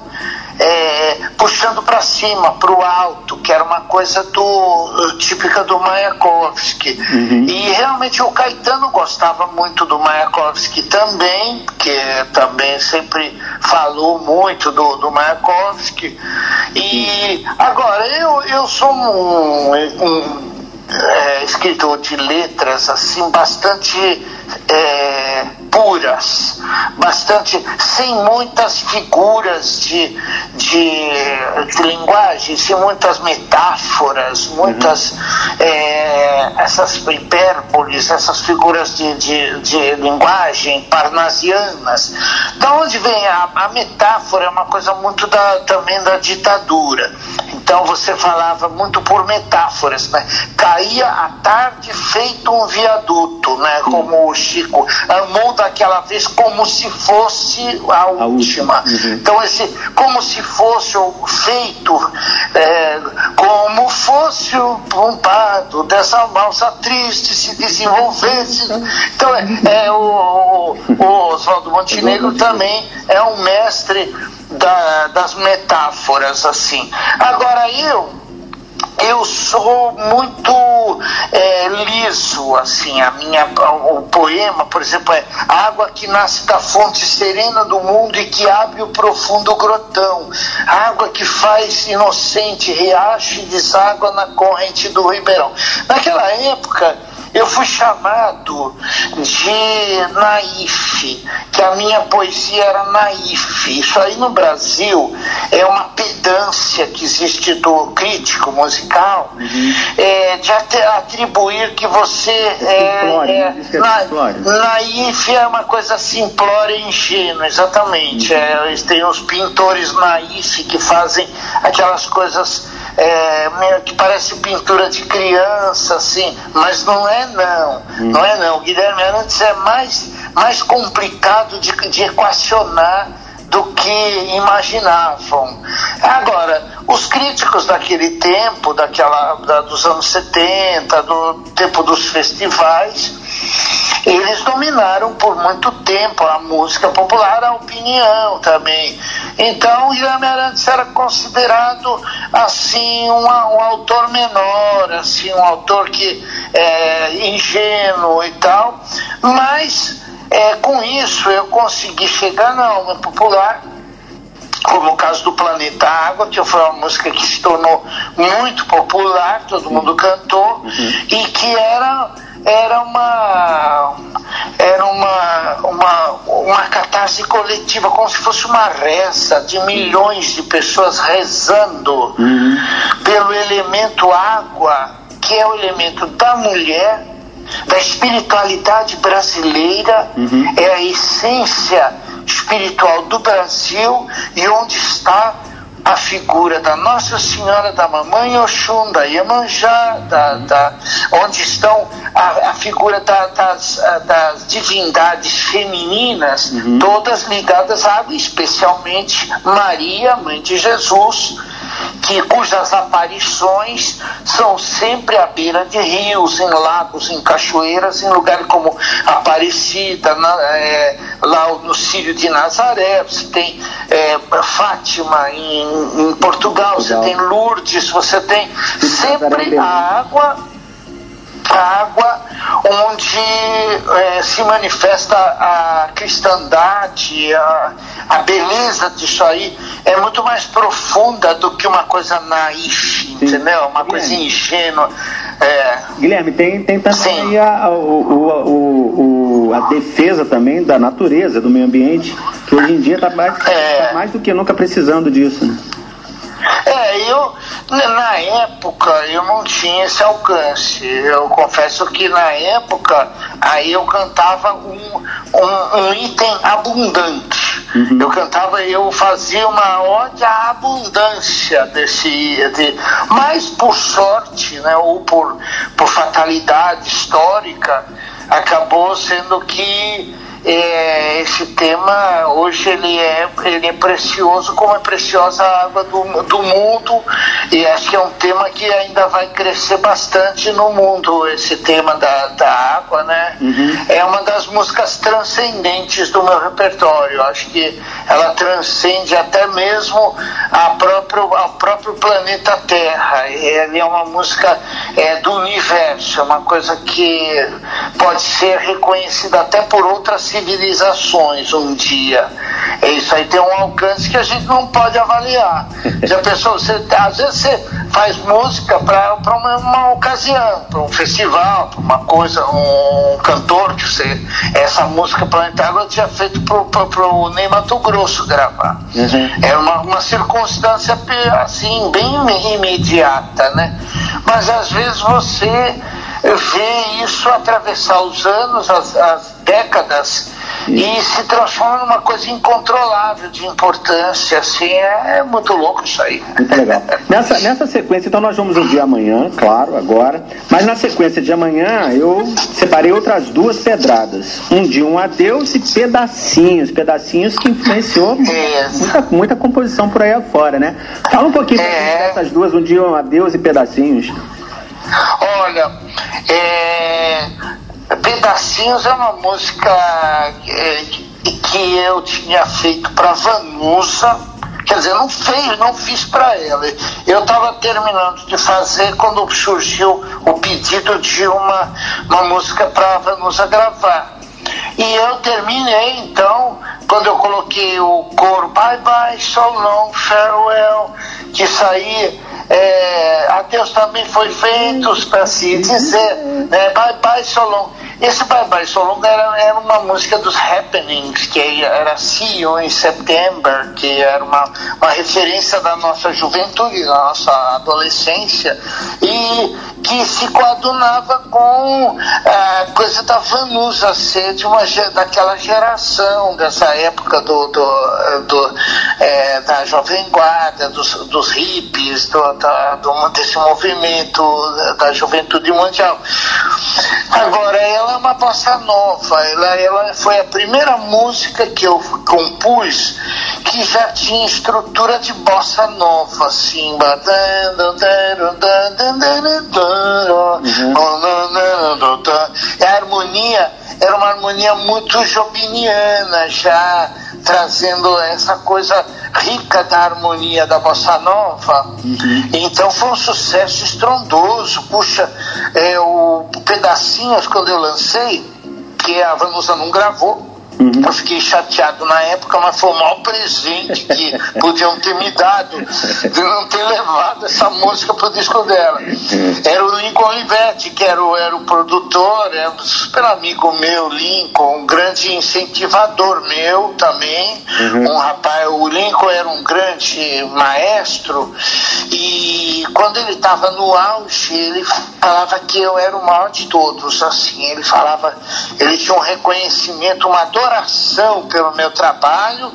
[SPEAKER 3] é, puxando para cima, para o alto, que era uma coisa do, típica do Mayakovsky. Uhum. E realmente o Caetano gostava muito do Mayakovsky também, que também sempre falou muito do, do Mayakovsky. E agora, eu, eu sou um, um é, escritor de letras assim bastante é, puras, bastante sem muitas figuras de, de, de linguagem, sem muitas metáforas, muitas uhum. é, essas hipérboles, essas figuras de, de, de, linguagem parnasianas. Da onde vem a, a metáfora? É uma coisa muito da, também da ditadura. Então você falava muito por metáforas, né? Caía à tarde feito um viaduto, né? Como o Chico amou daquela vez como se fosse a última. A última. Uhum. Então esse como se fosse o feito, é, como fosse o pompado dessa balsa triste se desenvolvesse. Então é, é o, o, o Oswaldo Montenegro também é um mestre da, das metáforas assim. Agora eu eu sou muito é, peso, assim, a minha, o poema, por exemplo, é água que nasce da fonte serena do mundo e que abre o profundo grotão, água que faz inocente riacho e deságua na corrente do ribeirão. Naquela época, eu fui chamado de naif, que a minha poesia era naif. Isso aí no Brasil é uma pedância que existe do crítico musical uhum. é, de atribuir que você é, simplório, é, na, naif é uma coisa simplória e ingênua, exatamente. Uhum. É, tem os pintores naif que fazem aquelas coisas é, meio que parece pintura de criança, assim, mas não é não, hum. não é não. O Guilherme Arantes é mais, mais complicado de, de equacionar do que imaginavam. Agora, os críticos daquele tempo, daquela, da, dos anos 70, do tempo dos festivais, eles dominaram por muito tempo a música popular, a opinião também. Então, Guilherme Arantes era considerado assim um, um autor menor, assim um autor que é ingênuo e tal, mas é, com isso eu consegui chegar na alma popular como o caso do Planeta Água, que foi uma música que se tornou muito popular, todo mundo cantou, uhum. e que era era uma era uma, uma, uma catarse coletiva, como se fosse uma reza de milhões de pessoas rezando uhum. pelo elemento água, que é o elemento da mulher, da espiritualidade brasileira, uhum. é a essência espiritual do Brasil e onde está a figura da Nossa Senhora da Mamãe Oxum, da Iemanjá, da, da, onde estão a, a figura da, das, das, divindades femininas, uhum. todas ligadas à água, especialmente Maria, mãe de Jesus, que cujas aparições são sempre à beira de rios, em lagos, em cachoeiras, em lugares como Aparecida, na, é, lá no Sírio de Nazaré, você tem é, Fátima em, em Portugal, Portugal, você tem Lourdes, você tem sempre a água água onde é, se manifesta a cristandade, a, a beleza disso aí é muito mais profunda do que uma coisa naif, entendeu? Uma Guilherme. coisa ingênua. É...
[SPEAKER 2] Guilherme, tem, tem também a, o, o, o, a defesa também da natureza, do meio ambiente, que hoje em dia está mais, é... tá mais do que nunca precisando disso. Né?
[SPEAKER 3] É, eu, na época, eu não tinha esse alcance. Eu confesso que na época, aí eu cantava um, um, um item abundante. Uhum. Eu cantava, eu fazia uma ode à abundância desse. De, mas por sorte, né, ou por, por fatalidade histórica, acabou sendo que é, esse tema hoje ele é, ele é precioso como é preciosa a água do, do mundo. E acho que é um tema que ainda vai crescer bastante no mundo esse tema da, da água né? Uhum. é uma das músicas transcendentes do meu repertório. Acho que ela transcende até mesmo a próprio, ao próprio planeta Terra. Ele é uma música é, do universo. É uma coisa que pode ser reconhecida até por outras civilizações um dia. É isso aí tem um alcance que a gente não pode avaliar. Já *laughs* pensou, você, às vezes você faz música para uma, uma ocasião, para um festival, para uma coisa, um cantor que você. Essa música planetária eu tinha feito para o Ney Mato Grosso gravar. Uhum. É uma, uma circunstância assim, bem imediata, né? Mas às vezes você vê isso atravessar os anos, as, as décadas e se transforma numa coisa incontrolável de importância, assim, é, é muito louco isso aí.
[SPEAKER 2] Muito legal. Nessa, nessa sequência, então nós vamos ouvir amanhã, claro, agora, mas na sequência de amanhã eu separei outras duas pedradas, um de um adeus e pedacinhos, pedacinhos que influenciou muita, muita composição por aí afora, né? Fala um pouquinho é... dessas duas, um dia um adeus e pedacinhos.
[SPEAKER 3] Olha, é, Pedacinhos é uma música é, que eu tinha feito para Vanusa, Quer dizer, não fez, não fiz para ela. Eu estava terminando de fazer quando surgiu o pedido de uma, uma música para Vanusa gravar. E eu terminei então, quando eu coloquei o coro Bye Bye, So Long, Farewell, que saía é, adeus também foi feito para se dizer, né, Bye Bye So Long. Esse Bye Bye So Long era, era uma música dos Happenings, que era See You in September, que era uma, uma referência da nossa juventude, da nossa adolescência, e que se coadunava com a coisa da Vanusa ser de uma, daquela geração, dessa época do, do, do é, da Jovem Guarda, dos, dos hippies, do, da, do, desse movimento da juventude mundial. Agora, ela é uma bossa nova, ela, ela foi a primeira música que eu compus que já tinha estrutura de bossa nova, assim, uhum. a harmonia era uma harmonia muito jobiniana, já trazendo essa coisa rica da harmonia da bossa nova. Uhum. Então foi um sucesso estrondoso. Puxa, é, o Pedacinhos, quando eu lancei, que a Vanusa não gravou, Uhum. Eu fiquei chateado na época, mas foi o maior presente que *laughs* podiam ter me dado de não ter levado essa música pro disco dela. Era o Lincoln Olivetti, que era o, era o produtor, era um super amigo meu, Lincoln, um grande incentivador meu também. Uhum. Um rapaz, o Lincoln era um grande maestro e quando ele estava no auge, ele falava que eu era o maior de todos, assim, ele falava, ele tinha um reconhecimento, uma dor adoração pelo meu trabalho.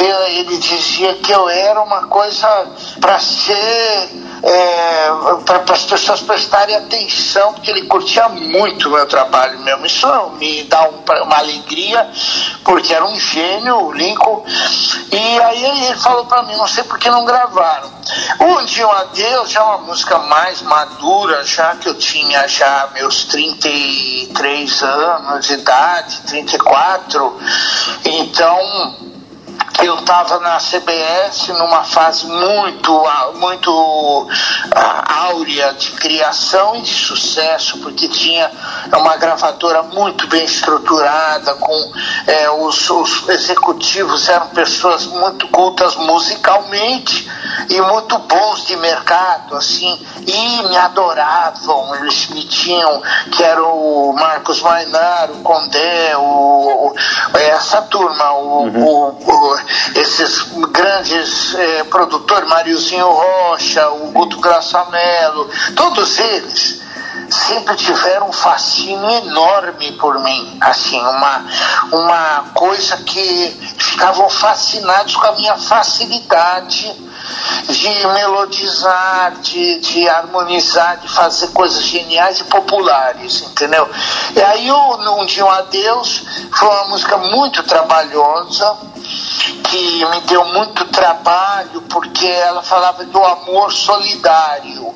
[SPEAKER 3] Ele dizia que eu era uma coisa para ser é, para as pessoas prestarem atenção, porque ele curtia muito o meu trabalho mesmo. Isso me dá um, uma alegria, porque era um gênio, o Lincoln. E aí ele falou para mim, não sei por que não gravaram. Um dia um adeus, já uma música mais madura, já que eu tinha já meus 33 anos de idade, 34. Então eu estava na CBS numa fase muito, muito áurea de criação e de sucesso, porque tinha uma gravadora muito bem estruturada, com é, os, os, executivos eram pessoas muito cultas musicalmente e muito bons de mercado, assim, e me adoravam, eles me tinham, que era o Marcos Mainar, o Condé, o, essa turma, o, uhum. o, o esses grandes eh, produtores, Mariozinho Rocha, o Guto Graçamelo, todos eles sempre tiveram um fascínio enorme por mim, assim, uma, uma coisa que ficavam fascinados com a minha facilidade de melodizar, de, de harmonizar, de fazer coisas geniais e populares, entendeu? E aí, o Num Dia Um Adeus foi uma música muito trabalhosa, que me deu muito trabalho, porque ela falava do amor solidário,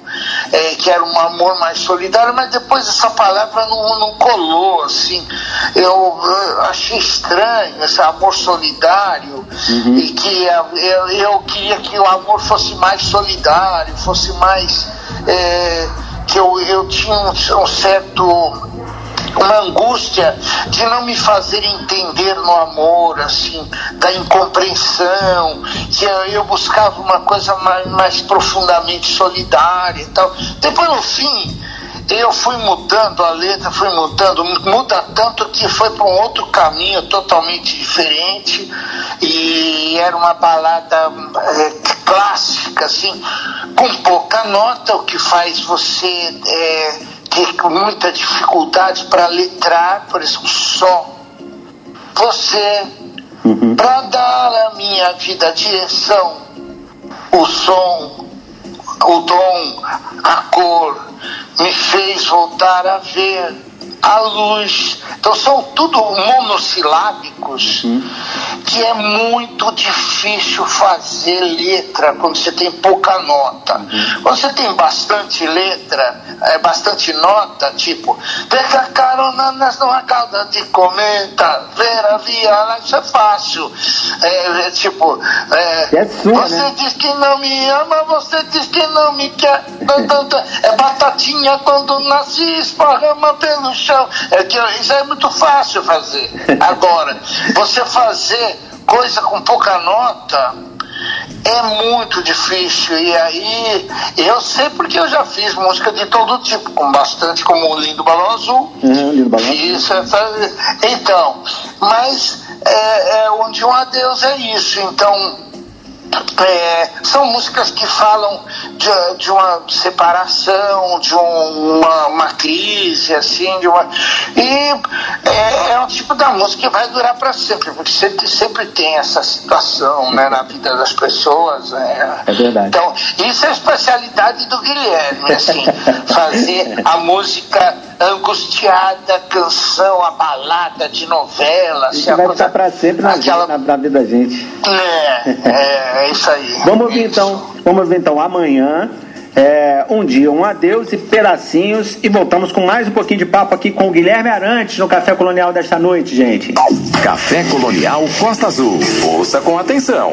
[SPEAKER 3] é, que era um amor mais solidário, mas depois essa palavra não, não colou, assim. Eu, eu achei estranho esse amor solidário, uhum. e que eu, eu queria que o amor fosse mais solidário, fosse mais. É, que eu, eu tinha um, um certo uma angústia de não me fazer entender no amor, assim, da incompreensão, que eu buscava uma coisa mais, mais profundamente solidária e tal. Depois, no fim, eu fui mudando a letra, fui mudando, muda tanto que foi para um outro caminho totalmente diferente e era uma balada é, clássica, assim, com pouca nota, o que faz você é, ter muita dificuldade para letrar, por exemplo, só. Você, uhum. para dar à minha vida a direção, o som, o dom, a cor, me fez voltar a ver a luz. Então são tudo monossilábicos uhum. que é muito difícil fazer letra quando você tem pouca nota. Uhum. Quando você tem bastante letra, é, bastante nota, tipo, pega a cara caronanas numa calda de comenta, ver a via, isso é fácil. É, é tipo, é,
[SPEAKER 2] É sua,
[SPEAKER 3] você
[SPEAKER 2] né?
[SPEAKER 3] diz que não me ama, você diz que não me quer. Tan, tan. É batatinha quando nasce esparrama pelo chão. É que isso é muito fácil fazer. Agora, você fazer coisa com pouca nota é muito difícil. E aí, eu sei porque eu já fiz música de todo tipo, com bastante, como o Lindo Balão Azul.
[SPEAKER 2] Uhum, Lindo Balão.
[SPEAKER 3] Isso, essa- então, mas é, é onde um adeus é isso. Então, é, são músicas que falam de, de uma separação, de um- uma, uma crise, assim, de uma. E é, é um tipo da música que vai durar para sempre, porque sempre, sempre tem essa situação né, na vida das pessoas. né?
[SPEAKER 2] É verdade.
[SPEAKER 3] Então, isso é a especialidade do Guilherme, assim, *laughs* fazer a música angustiada, canção, a balada de novela. assim,
[SPEAKER 2] Isso
[SPEAKER 3] a
[SPEAKER 2] vai
[SPEAKER 3] coisa-
[SPEAKER 2] ficar pra sempre na,
[SPEAKER 3] aquela-
[SPEAKER 2] vida, na, na vida da gente.
[SPEAKER 3] É, é, é isso aí.
[SPEAKER 2] Vamos ouvir
[SPEAKER 3] Isso.
[SPEAKER 2] então, vamos ouvir então amanhã. é, um dia, um adeus e pedacinhos. E voltamos com mais um pouquinho de papo aqui com o Guilherme Arantes no Café Colonial desta noite, gente.
[SPEAKER 1] Café Colonial Costa Azul. Ouça com atenção.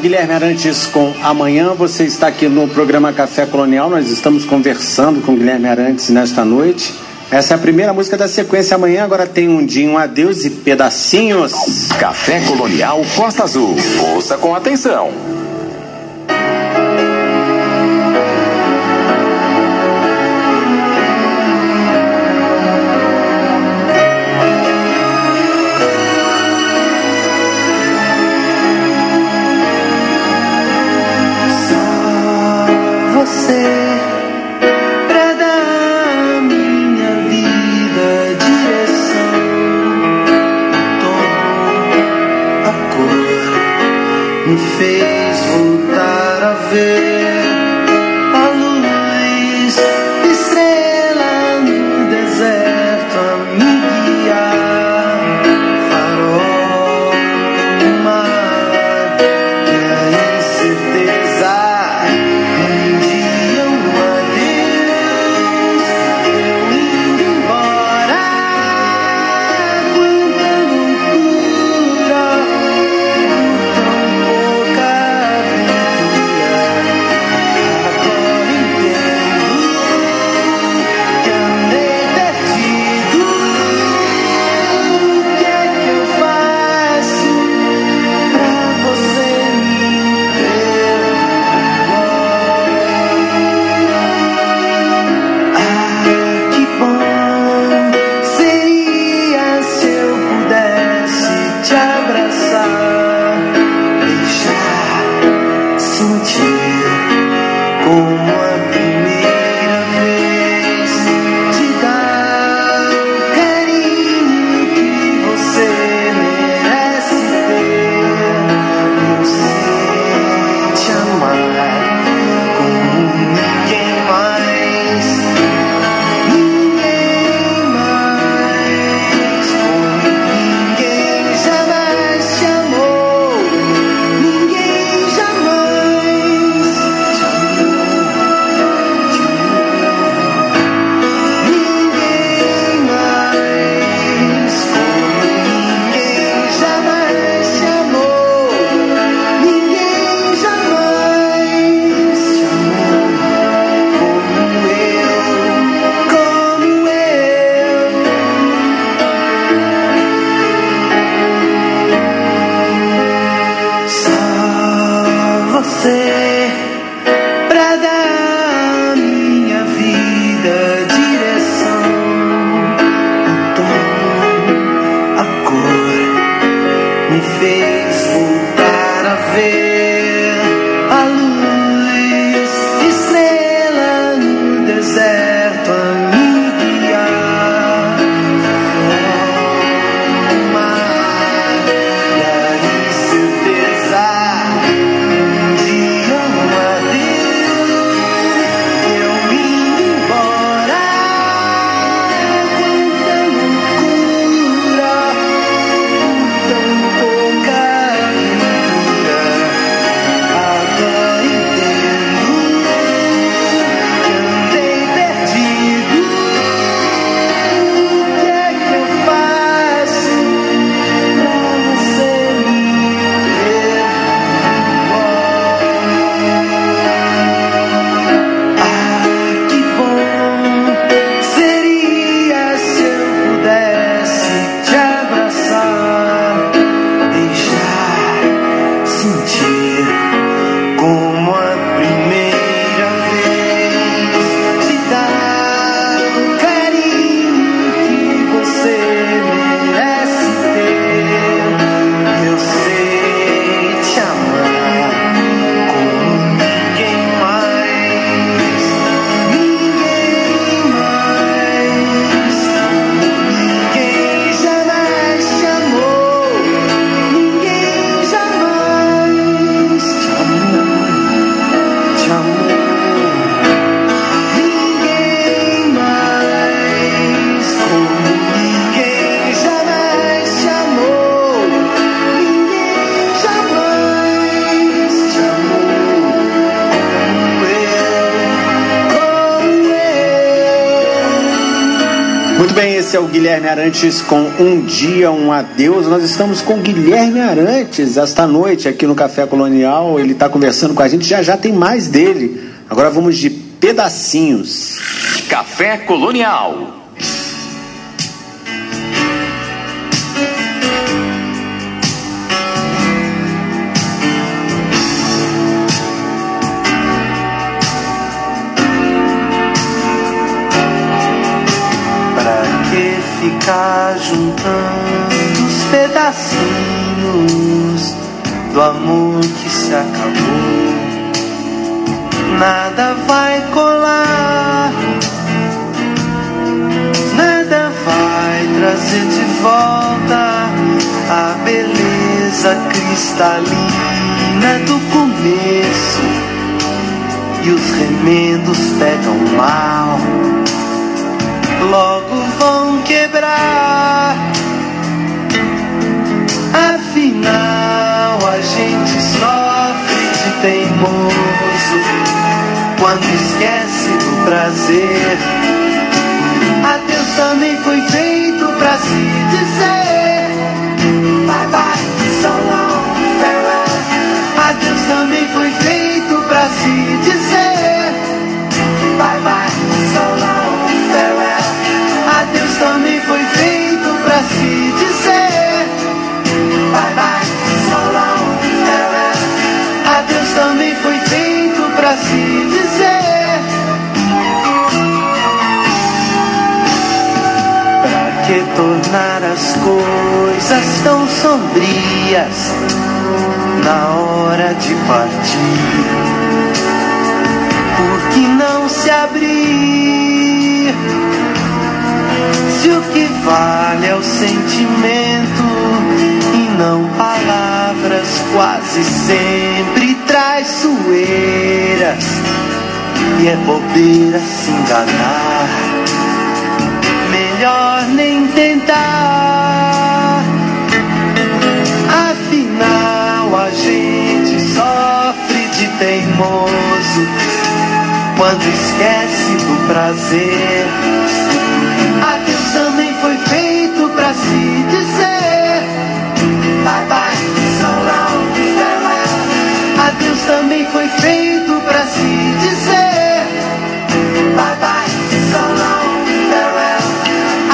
[SPEAKER 2] Guilherme Arantes com Amanhã. Você está aqui no programa Café Colonial. Nós estamos conversando com Guilherme Arantes nesta noite. Essa é a primeira música da sequência. Amanhã agora tem um dia, um adeus e pedacinhos.
[SPEAKER 1] Café Colonial Costa Azul. Ouça com atenção.
[SPEAKER 2] Esse é o Guilherme Arantes com Um Dia, Um Adeus. Nós estamos com Guilherme Arantes esta noite aqui no Café Colonial. Ele está conversando com a gente, já já tem mais dele. Agora vamos de pedacinhos.
[SPEAKER 1] Café Colonial.
[SPEAKER 5] Ficar juntando os pedacinhos do amor que se acabou. Nada vai colar, nada vai trazer de volta a beleza cristalina do começo. E os remendos pegam mal logo vão quebrar. Afinal, a gente sofre de teimoso quando esquece do prazer. Adeus também foi feito pra se dizer. Bye bye, so long, farewell. Adeus também foi feito pra se dizer. Também foi feito pra se dizer. Pra que tornar as coisas tão sombrias na hora de partir? Por que não se abrir? Se o que vale é o sentimento e não palavras, quase sempre traiçoeiras. E é bobeira se enganar, melhor nem tentar. Afinal, a gente sofre de teimoso quando esquece do prazer. Adeus também foi feito pra se dizer. Bye bye, so long, Adeus também foi feito pra se dizer. Bye bye, so long, farewell.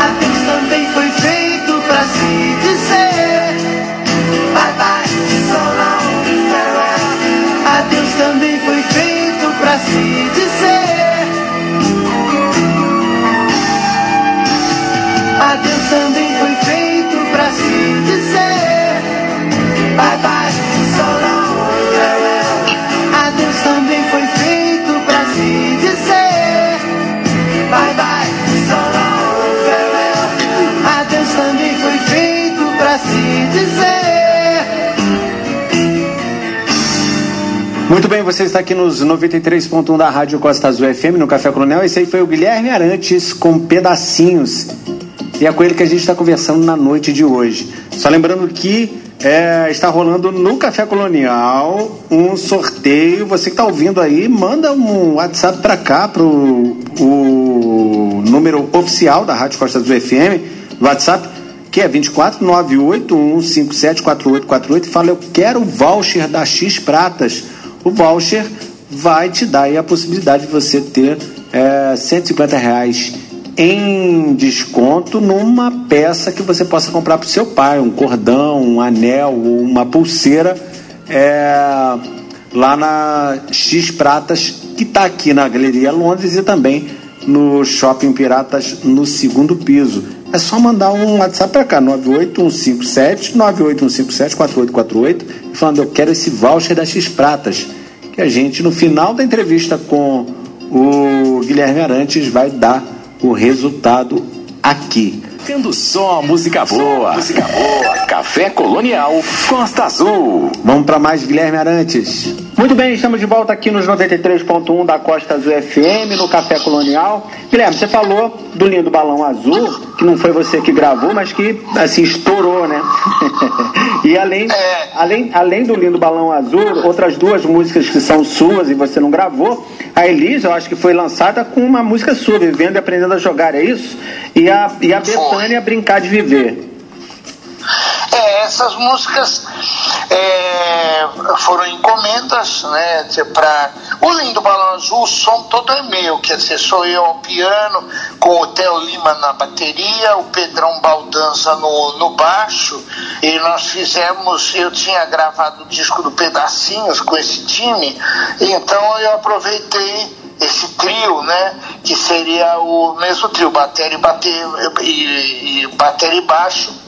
[SPEAKER 5] Adeus também foi feito pra se dizer. Bye bye, so long, farewell. Adeus também foi feito pra se dizer.
[SPEAKER 2] Muito bem, você está aqui nos 93.1 da Rádio Costa Azul FM, no Café Colonial. Esse aí foi o Guilherme Arantes com pedacinhos. E é com ele que a gente está conversando na noite de hoje. Só lembrando que é, está rolando no Café Colonial um sorteio. Você que está ouvindo aí, manda um WhatsApp para cá, para o número oficial da Rádio Costa Azul FM, WhatsApp, que é 24 98157 4848 e fala: Eu quero o voucher da X Pratas. O voucher vai te dar a possibilidade de você ter é, 150 reais em desconto numa peça que você possa comprar para o seu pai, um cordão, um anel uma pulseira é, lá na X Pratas, que está aqui na Galeria Londres e também no Shopping Piratas no segundo piso. É só mandar um WhatsApp para cá, 98157 98157 4848, falando eu quero esse voucher da X Pratas, que a gente no final da entrevista com o Guilherme Arantes vai dar o resultado aqui.
[SPEAKER 1] Tendo só música boa. Música boa. Café Colonial Costa Azul.
[SPEAKER 2] Vamos para mais Guilherme Arantes. Muito bem, estamos de volta aqui nos 93.1 da Costa Azul FM, no Café Colonial. Guilherme, você falou do lindo balão azul, que não foi você que gravou, mas que assim estourou, né? *laughs* e além,
[SPEAKER 3] É.
[SPEAKER 2] além, além do lindo balão azul, outras duas músicas que são suas e você não gravou. A Elisa, eu acho que foi lançada com uma música sua, Vivendo e Aprendendo a Jogar, é isso? E a, e a Betânia Brincar de Viver.
[SPEAKER 3] É, essas músicas é, foram encomendas, né, para o Lindo Balão Azul, o som todo é meu, quer dizer, sou eu ao piano, com o Theo Lima na bateria, o Pedrão Baldanza no, no baixo, e nós fizemos, eu tinha gravado o disco do Pedacinhos com esse time, então eu aproveitei esse trio, né, que seria o mesmo trio, bateria e, bater, e, e bateria e baixo,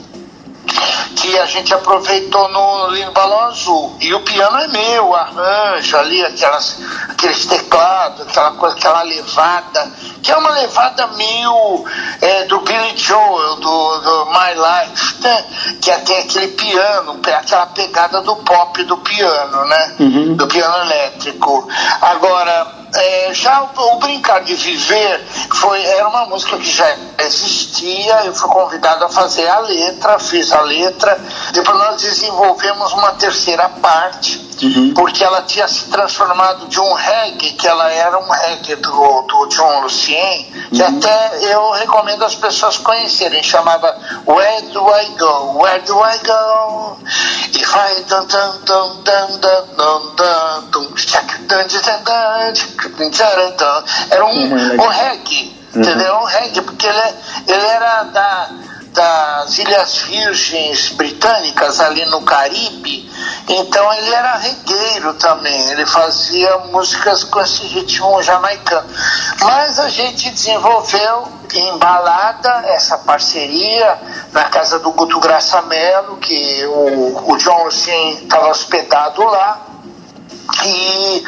[SPEAKER 3] que a gente aproveitou no Lindo Balão Azul. E o piano é meu, arranjo ali, aquelas, aqueles teclados, aquela coisa, aquela levada, que é uma levada meio é, do Billy Joel, do, do My Life, né? que é até aquele piano, aquela pegada do pop do piano, né? Uhum. Do piano elétrico. Agora, é, já o, o, Brincar de Viver foi, era uma música que já existia, eu fui convidado a fazer a letra, fiz a letra, depois nós desenvolvemos uma terceira parte, uhum. porque ela tinha se transformado de um reggae, que ela era um reggae do, do John Lucien, que uhum. até eu recomendo as pessoas conhecerem, chamava Where Do I Go? Where Do I Go? If I dun dun dun dun dun dun dun dun dun dun era um, um reggae, uhum. entendeu? Um reggae, porque ele, ele era da, das Ilhas Virgens Britânicas, ali no Caribe, então ele era regueiro também, ele fazia músicas com esse ritmo jamaicano. Mas a gente desenvolveu em balada essa parceria na casa do Guto Graça Mello, que o, o John estava hospedado lá. E,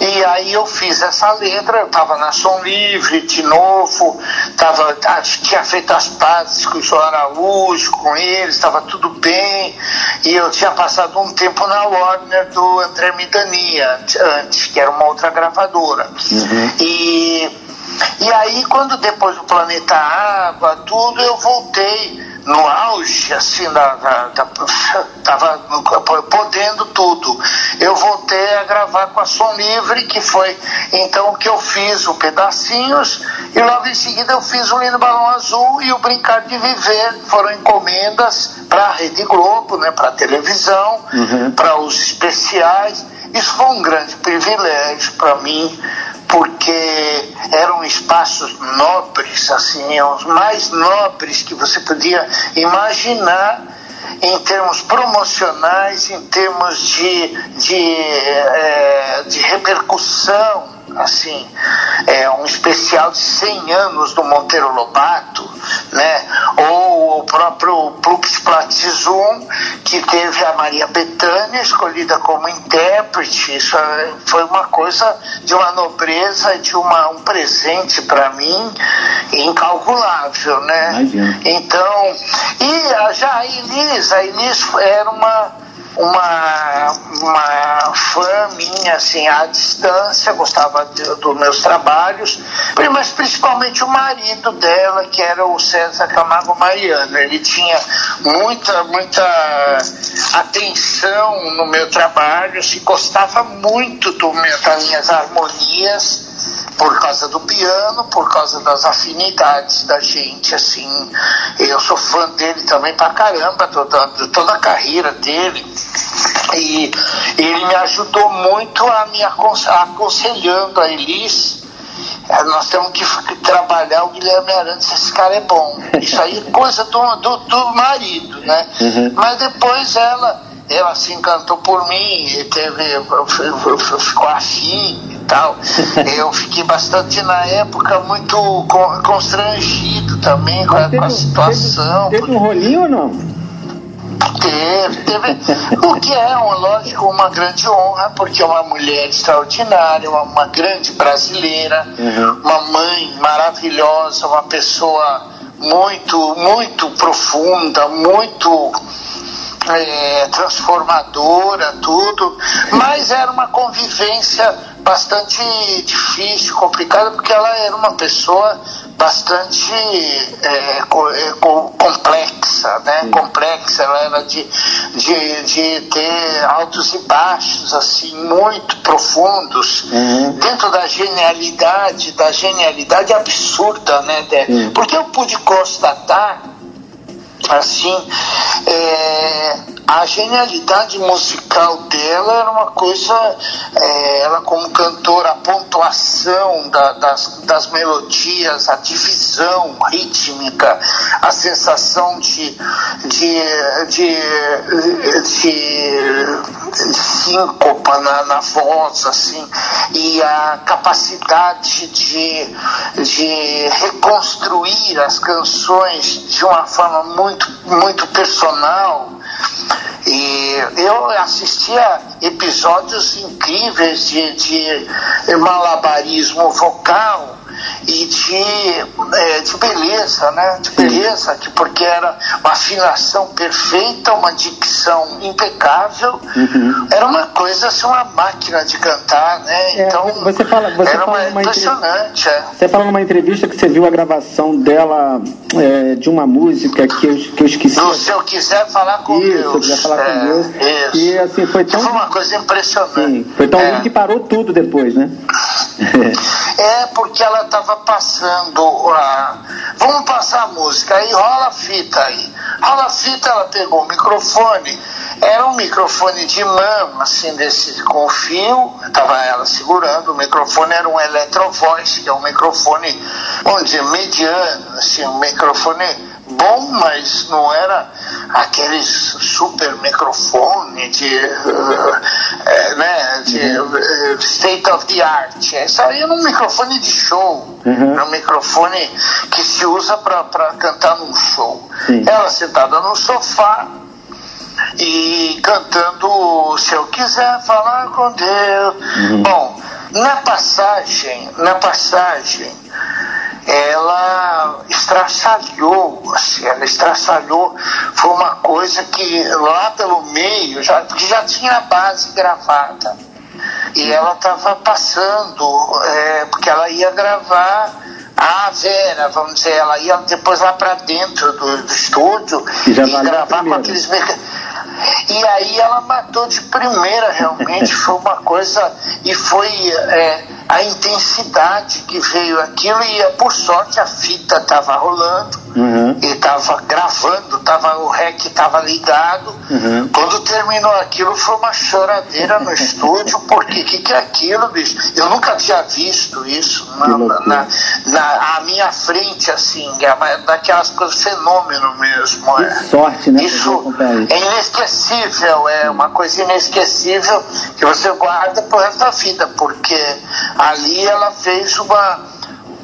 [SPEAKER 3] e aí eu fiz essa letra, eu estava na Som Livre de novo, tava, tinha feito as pazes com o João Araújo, com eles, estava tudo bem, e eu tinha passado um tempo na Warner do André Midania, antes, que era uma outra gravadora. Uhum. E, e aí, quando depois do Planeta Água, tudo, eu voltei no auge, assim, da, da, da, tava podendo tudo. Eu voltei a gravar com a Som Livre, que foi então que eu fiz o Pedacinhos, e logo em seguida eu fiz o Lindo Balão Azul e o Brincar de Viver, foram encomendas para a Rede Globo, né, para a televisão, uhum. para os especiais. Isso foi um grande privilégio para mim, porque eram espaços nobres, assim, os mais nobres que você podia imaginar em termos promocionais, em termos de, de, é, de repercussão assim, é, um especial de 100 anos do Monteiro Lobato, né? ou o próprio Plux Platzum, que teve a Maria Bethânia escolhida como intérprete, isso é, foi uma coisa de uma nobreza, de uma, um presente para mim incalculável, né? Então, e a Pois, era uma uma, uma fã minha, assim, à distância, gostava dos meus trabalhos, mas principalmente o marido dela, que era o César Camargo Mariano. Ele tinha muita, muita atenção no meu trabalho, se gostava muito do meu, das minhas harmonias por causa do piano, por causa das afinidades da gente, assim. Eu sou fã dele também pra caramba, toda, toda a carreira dele. E ele me ajudou muito a me aconselhando a Elis. É, nós temos que trabalhar o Guilherme Arantes, esse cara é bom. Isso aí é coisa do, do, do marido, né? Uhum. Mas depois ela ela se encantou por mim, teve, ficou afim e tal. *laughs* Eu fiquei bastante na época muito constrangido também com a, com a situação.
[SPEAKER 2] Teve, teve um rolinho ou não?
[SPEAKER 3] Teve, teve. O que é, uma, lógico, uma grande honra, porque é uma mulher extraordinária, uma, uma grande brasileira, uhum. uma mãe maravilhosa, uma pessoa muito, muito profunda, muito é, transformadora, tudo, mas era uma convivência bastante difícil, complicada, porque ela era uma pessoa bastante é, é complexa complexa, né? Complexa, ela era de, de, de ter altos e baixos, assim, muito profundos, dentro da genialidade, da genialidade absurda, né? Porque eu pude constatar assim, é, a genialidade musical dela era uma coisa, é, ela como cantora, a pontuação da, das, das melodias, a divisão rítmica, a sensação de, de, de, de, de síncopa na, na voz, assim, e a capacidade de, de reconstruir as canções de uma forma muito, muito personal. E eu assistia episódios incríveis de, de malabarismo vocal e de, é, de beleza, né? De beleza, que porque era uma afinação perfeita, uma dicção impecável, era uma coisa assim, uma máquina de cantar, né?
[SPEAKER 2] É,
[SPEAKER 3] Então
[SPEAKER 2] você fala- você
[SPEAKER 3] era
[SPEAKER 2] fala
[SPEAKER 3] uma, impressionante, é.
[SPEAKER 2] Você fala numa entrevista que você viu a gravação dela é, de uma música que eu, que eu esqueci.
[SPEAKER 3] No, se eu quiser falar com
[SPEAKER 2] Isso,
[SPEAKER 3] Deus.
[SPEAKER 2] eu quiser falar com
[SPEAKER 3] é,
[SPEAKER 2] Deus.
[SPEAKER 3] Isso.
[SPEAKER 2] E assim, foi tão.
[SPEAKER 3] Foi uma coisa impressionante.
[SPEAKER 2] Sim, foi tão
[SPEAKER 3] É.
[SPEAKER 2] lindo que parou tudo depois, né?
[SPEAKER 3] É porque ela estava passando a. Vamos passar a música, aí rola a fita aí. Rola a fita, ela pegou o microfone, era um microfone de mão, assim, desse com fio, estava ela segurando, o microfone era um Electrovoice, que é um microfone, dizer, mediano, assim, um microfone bom, mas não era aqueles super microfone de, uh, né, de eh, state of the art. Isso aí era um microfone de show,
[SPEAKER 2] Uhum.
[SPEAKER 3] era um microfone que se usa para cantar num show.
[SPEAKER 2] Sim.
[SPEAKER 3] Ela sentada no sofá e cantando Se Eu Quiser Falar com Deus. Bom, na passagem, na passagem, ela estraçalhou, assim, ela estraçalhou, foi uma coisa que lá pelo meio, já, porque já tinha a base gravada. E ela estava passando, é, porque ela ia gravar a Vera, vamos dizer, ela ia depois lá para dentro do, do estúdio
[SPEAKER 2] E
[SPEAKER 3] e
[SPEAKER 2] a
[SPEAKER 3] gravar com aqueles e aí ela matou de primeira, realmente, foi uma coisa, e foi é, a intensidade que veio aquilo, e é, por sorte a fita estava rolando,
[SPEAKER 2] Uhum.
[SPEAKER 3] e estava gravando, tava, o rec estava ligado.
[SPEAKER 2] Uhum.
[SPEAKER 3] Quando terminou aquilo, foi uma choradeira no estúdio, porque o que, que é aquilo, bicho? Eu nunca tinha visto isso na, na, na- à minha frente, assim, é daquelas coisas, fenômeno mesmo. É.
[SPEAKER 2] sorte, né,
[SPEAKER 3] Isso é inesquecível, é uma coisa inesquecível que você guarda pro resto da vida, porque ali ela fez uma,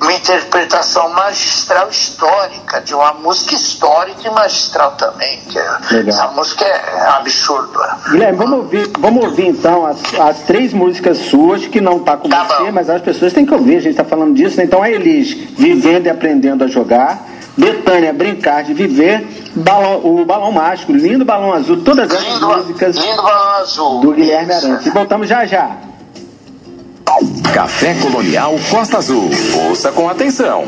[SPEAKER 3] uma interpretação magistral histórica, de uma música histórica e magistral também. Que é- essa música é absurda.
[SPEAKER 2] Guilherme, vamos ouvir, vamos ouvir então as, as três músicas suas que não tá com
[SPEAKER 3] Tá
[SPEAKER 2] você,
[SPEAKER 3] bom.
[SPEAKER 2] mas as pessoas têm que ouvir, a gente tá falando disso, né? Então a Elis, Vivendo e Aprendendo a Jogar, Betânia, Brincar de Viver, Balão- o Balão Mágico, Lindo Balão Azul, todas essas
[SPEAKER 3] Lindo,
[SPEAKER 2] músicas
[SPEAKER 3] lindo balão azul.
[SPEAKER 2] do Guilherme. Arantes. E voltamos já já.
[SPEAKER 7] Café Colonial Costa Azul. Ouça com atenção.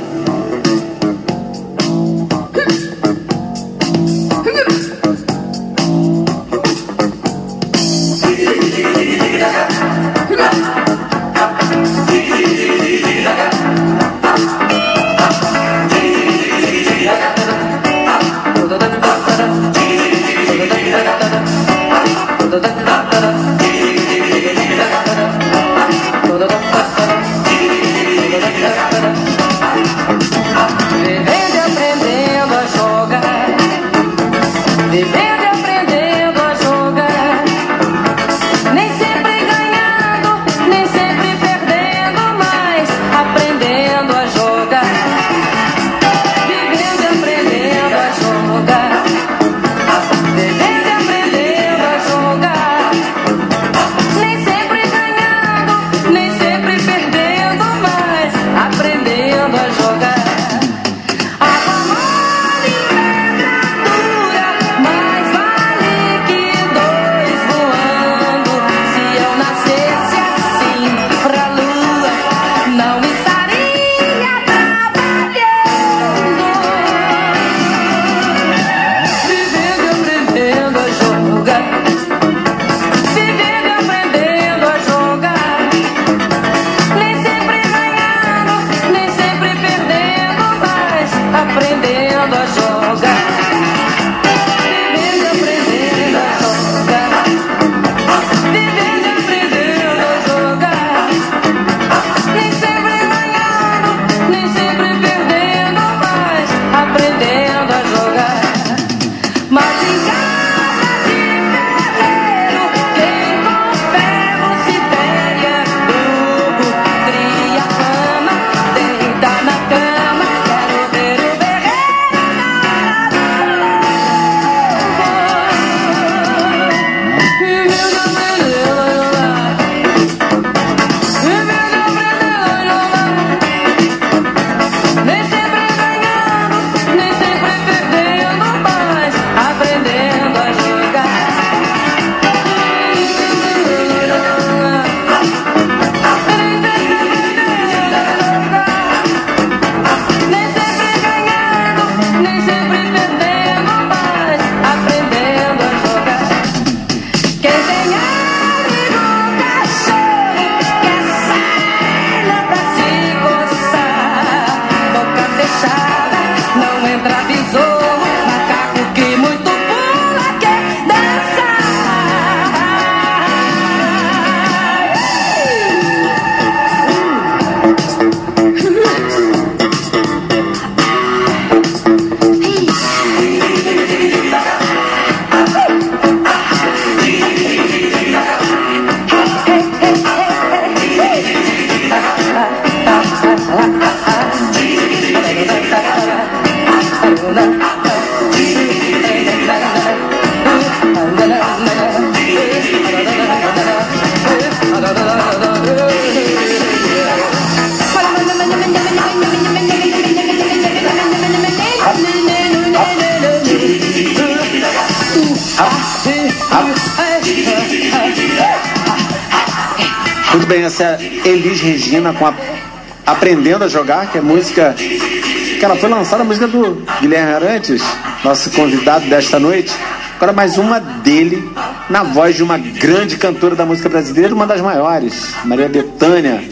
[SPEAKER 2] Jogar, que é música que ela foi lançada, a música do Guilherme Arantes, nosso convidado desta noite. Agora mais uma dele, na voz de uma grande cantora da música brasileira, uma das maiores, Maria Bethânia,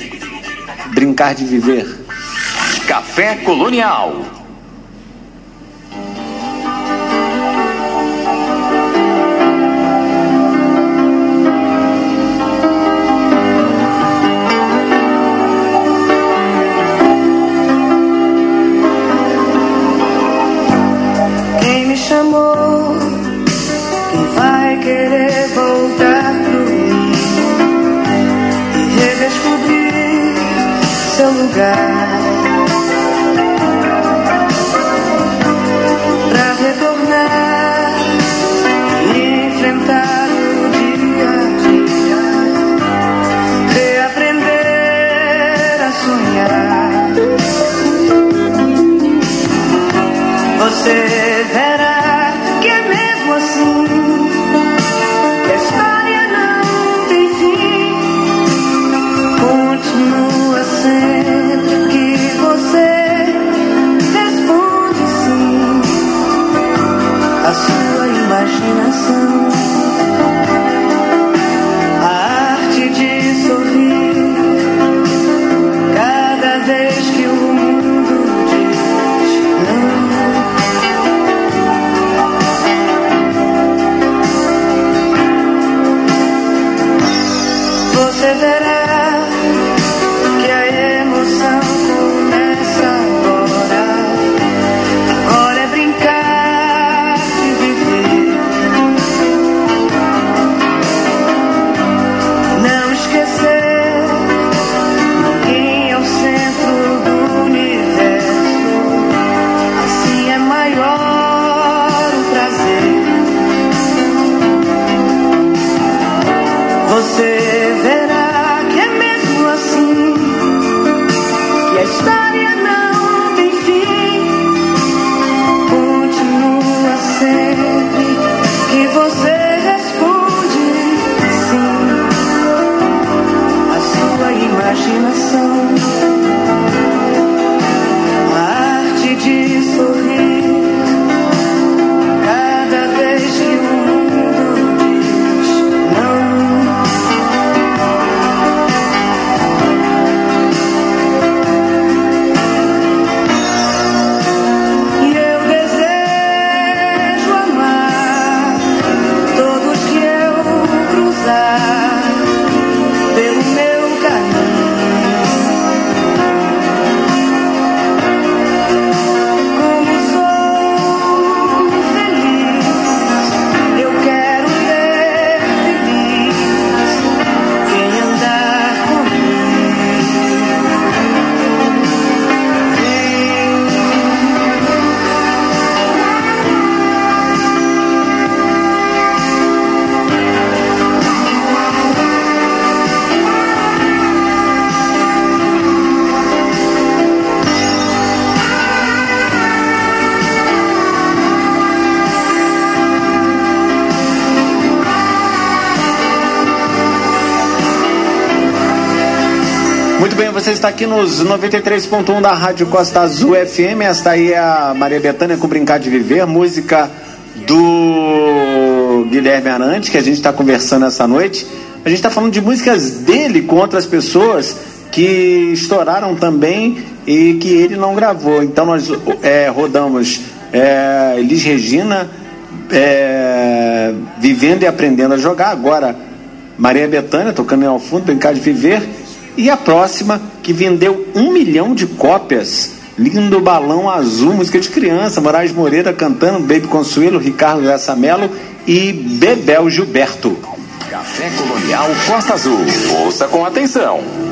[SPEAKER 2] Brincar de Viver.
[SPEAKER 1] Café Colonial.
[SPEAKER 2] Aqui nos 93.1 da Rádio Costa Azul FM. Esta aí é a Maria Bethânia com Brincar de Viver, música do Guilherme Arantes, que a gente está conversando essa noite. A gente está falando de músicas dele com outras pessoas que estouraram também e que ele não gravou. Então nós é, rodamos é, Elis Regina é, vivendo e aprendendo a jogar. Agora Maria Bethânia tocando ao fundo, Brincar de Viver. E a próxima, que vendeu um milhão de cópias. Lindo Balão Azul, música de criança. Moraes Moreira cantando, Baby Consuelo, Ricardo Graça Mello e Bebel Gilberto.
[SPEAKER 1] Café Colonial Costa Azul. Ouça com atenção.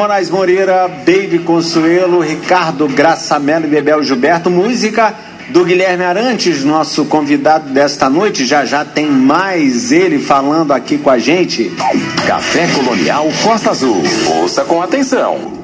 [SPEAKER 4] Moraes Moreira, Baby Consuelo, Ricardo Graçamelo e Bebel Gilberto. Música do Guilherme Arantes, nosso convidado desta noite. Já já tem mais ele falando aqui com a gente.
[SPEAKER 1] Café Colonial Costa Azul. Ouça com atenção.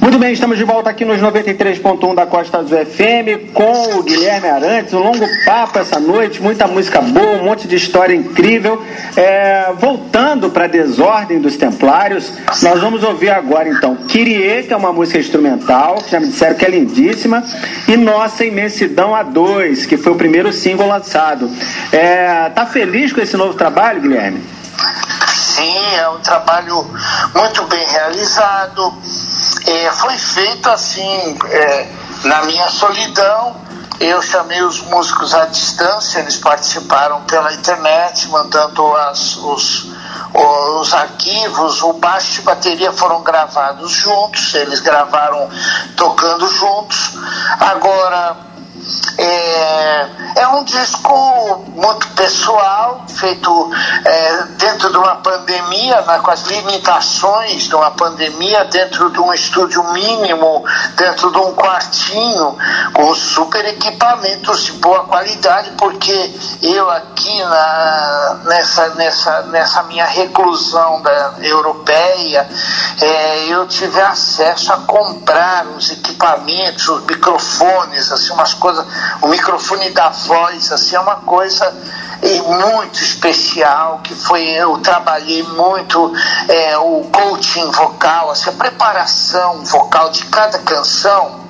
[SPEAKER 2] Muito bem, estamos de volta aqui nos 93.1 da Costa Azul FM com o Guilherme Arantes. Um longo papo essa noite, muita música boa, um monte de história incrível. É, voltando para a Desordem dos Templários, nós vamos ouvir agora então Kyrie, que é uma música instrumental, que já me disseram que é lindíssima, e Nossa Imensidão A2, que foi o primeiro single lançado. É, tá feliz com esse novo trabalho, Guilherme?
[SPEAKER 3] Sim, é um trabalho muito bem realizado. É, foi feito assim, é, na minha solidão. Eu chamei os músicos à distância, eles participaram pela internet, mandando as, os, os arquivos. O baixo e bateria foram gravados juntos, eles gravaram tocando juntos. Agora, é, é um disco muito pessoal, feito é, dentro de uma pandemia, né, com as limitações de uma pandemia, dentro de um estúdio mínimo, dentro de um quartinho, com super equipamentos de boa qualidade, porque eu aqui na, nessa, nessa, nessa minha reclusão da, europeia, é, eu tive acesso a comprar os equipamentos, os microfones, assim, umas coisas, o microfone da voz, assim, é uma coisa muito especial, que foi, eu trabalhei muito é, o coaching vocal, assim, a preparação vocal de cada canção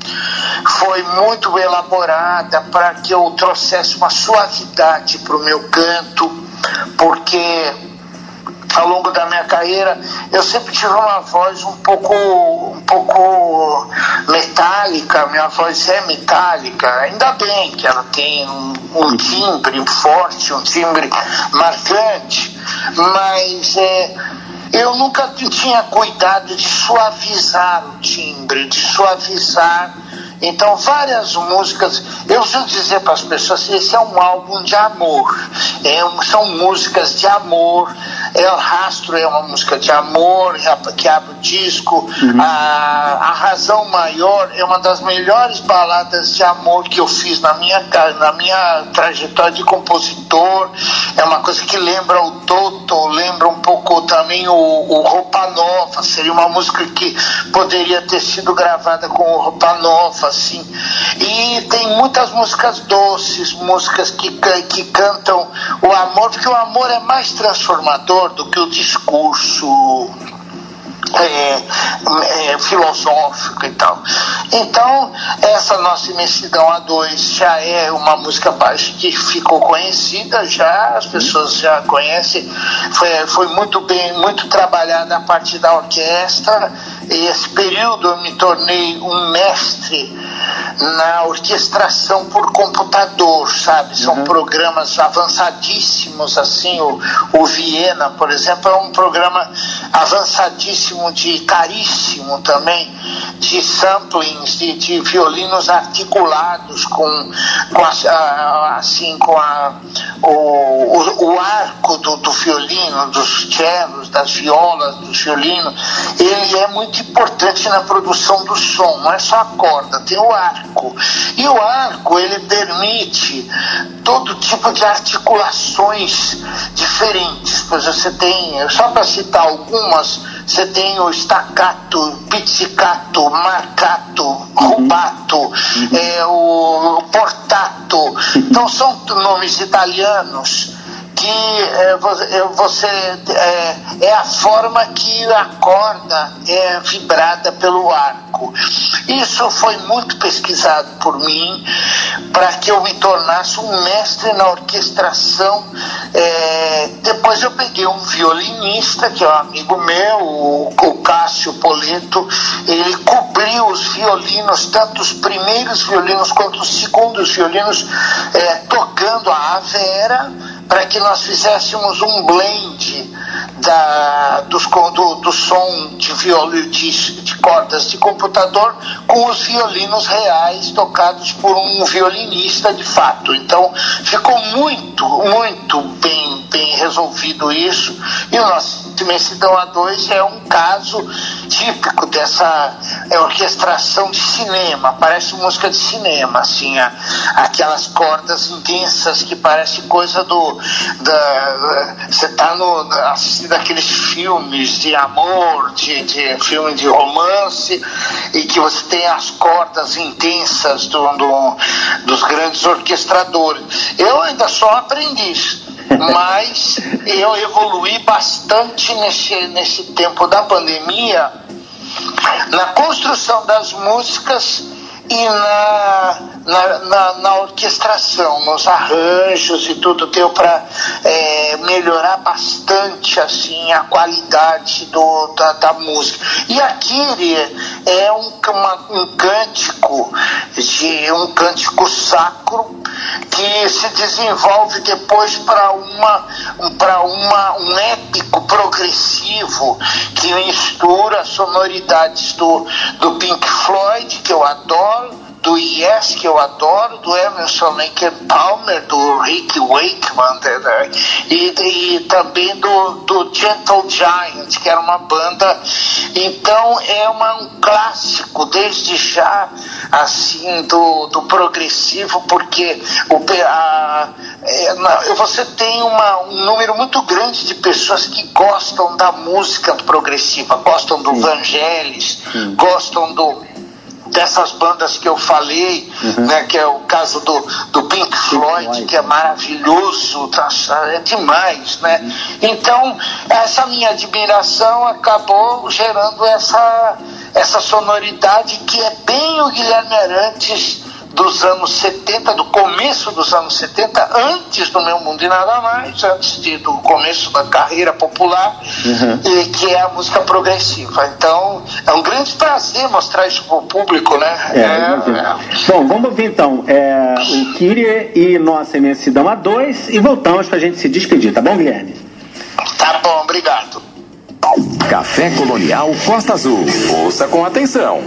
[SPEAKER 3] foi muito elaborada para que eu trouxesse uma suavidade para o meu canto, porque ao longo da minha carreira eu sempre tive uma voz um pouco um pouco metálica minha voz é metálica ainda bem que ela tem um, um timbre forte um timbre marcante mas é, eu nunca tinha cuidado de suavizar o timbre de suavizar então, várias músicas, eu preciso dizer para as pessoas, esse é um álbum de amor, é são músicas de amor, é, o Rastro é uma música de amor, que abre o disco, uhum. a, a Razão Maior é uma das melhores baladas de amor que eu fiz na minha, na minha trajetória de compositor, é uma coisa que lembra o Toto, lembra um pouco também o, o Roupa Nova, seria uma música que poderia ter sido gravada com o Roupa Nova, assim. E tem muitas músicas doces, músicas que, que cantam o amor, porque o amor é mais transformador do que o discurso é, é, filosófico e tal. Então, essa nossa imensidão A2 já é uma música baixa que ficou conhecida, já as pessoas já conhecem, foi, foi muito bem, muito trabalhada a parte da orquestra. Esse período eu me tornei um mestre na orquestração por computador, sabe? São programas avançadíssimos, assim, o, o Viena, por exemplo, é um programa avançadíssimo de caríssimo também, de samplings, de, de violinos articulados com, com a, a- assim, com a, o, o, o arco do, do violino, dos cellos, das violas, do violino, ele é muito importante na produção do som, não é só a corda, tem o arco. E o arco, ele permite todo tipo de articulações diferentes. Pois você tem, só para citar algumas, você tem o staccato, pizzicato, marcato, rubato, é, o portato. *laughs* Então são nomes italianos que é, vo- você é, é a forma que a corda é vibrada pelo arco. Isso foi muito pesquisado por mim para que eu me tornasse um mestre na orquestração. É, depois eu peguei um violinista, que é um amigo meu, o, o Cássio Poleto, ele cobriu os violinos, tanto os primeiros violinos quanto os segundos violinos, tocando a Avera para que nós fizéssemos um blend da, dos, do, do som de, violo, de, de cordas de computador com os violinos reais tocados por um violinista de fato. Então ficou muito, muito bem, bem resolvido isso. E nosso Imensidão A2 é um caso típico dessa é, orquestração de cinema, parece música de cinema, assim, a- aquelas cordas intensas que parece coisa do. Você está assistindo aqueles filmes de amor, de, de filme de romance, e que você tem as cordas intensas do, do- dos grandes orquestradores. Eu ainda sou aprendiz mas eu evolui bastante nesse, nesse tempo da pandemia na construção das músicas e na, na, na, na orquestração, nos arranjos e tudo deu para melhorar bastante assim a qualidade do, da, da música. E a Kyrie é um, uma- um cântico de um cântico sacro que se desenvolve depois para uma para uma um épico progressivo que mistura sonoridades do, do Pink Floyd que eu adoro do Yes, que eu adoro, do Emerson and Palmer, do Rick Wakeman, né, né, e, e também do, do Gentle Giant, que era uma banda. Então é uma, um clássico, desde já, assim, do, do progressivo, porque o, a, é, na- você tem uma, um número muito grande de pessoas que gostam da música progressiva, gostam do Vangelis, gostam do dessas bandas que eu falei, né, que é o caso do, do Pink Floyd, que é maravilhoso, tá, é demais, né? Então, essa minha admiração acabou gerando essa, essa sonoridade que é bem o Guilherme Arantes dos anos 70, do começo dos anos 70, antes do Meu Mundo e Nada Mais, antes de, do começo da carreira popular, e que é a música progressiva. Então, é um grande prazer mostrar isso para o público, né?
[SPEAKER 4] É, imagino. Bom, vamos ouvir então é, o Kyrie e nossa imensidão a dois e voltamos pra gente se despedir, tá bom, Guilherme?
[SPEAKER 3] Tá bom, obrigado.
[SPEAKER 1] Café Colonial Costa Azul. Ouça com atenção.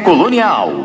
[SPEAKER 5] Colonial.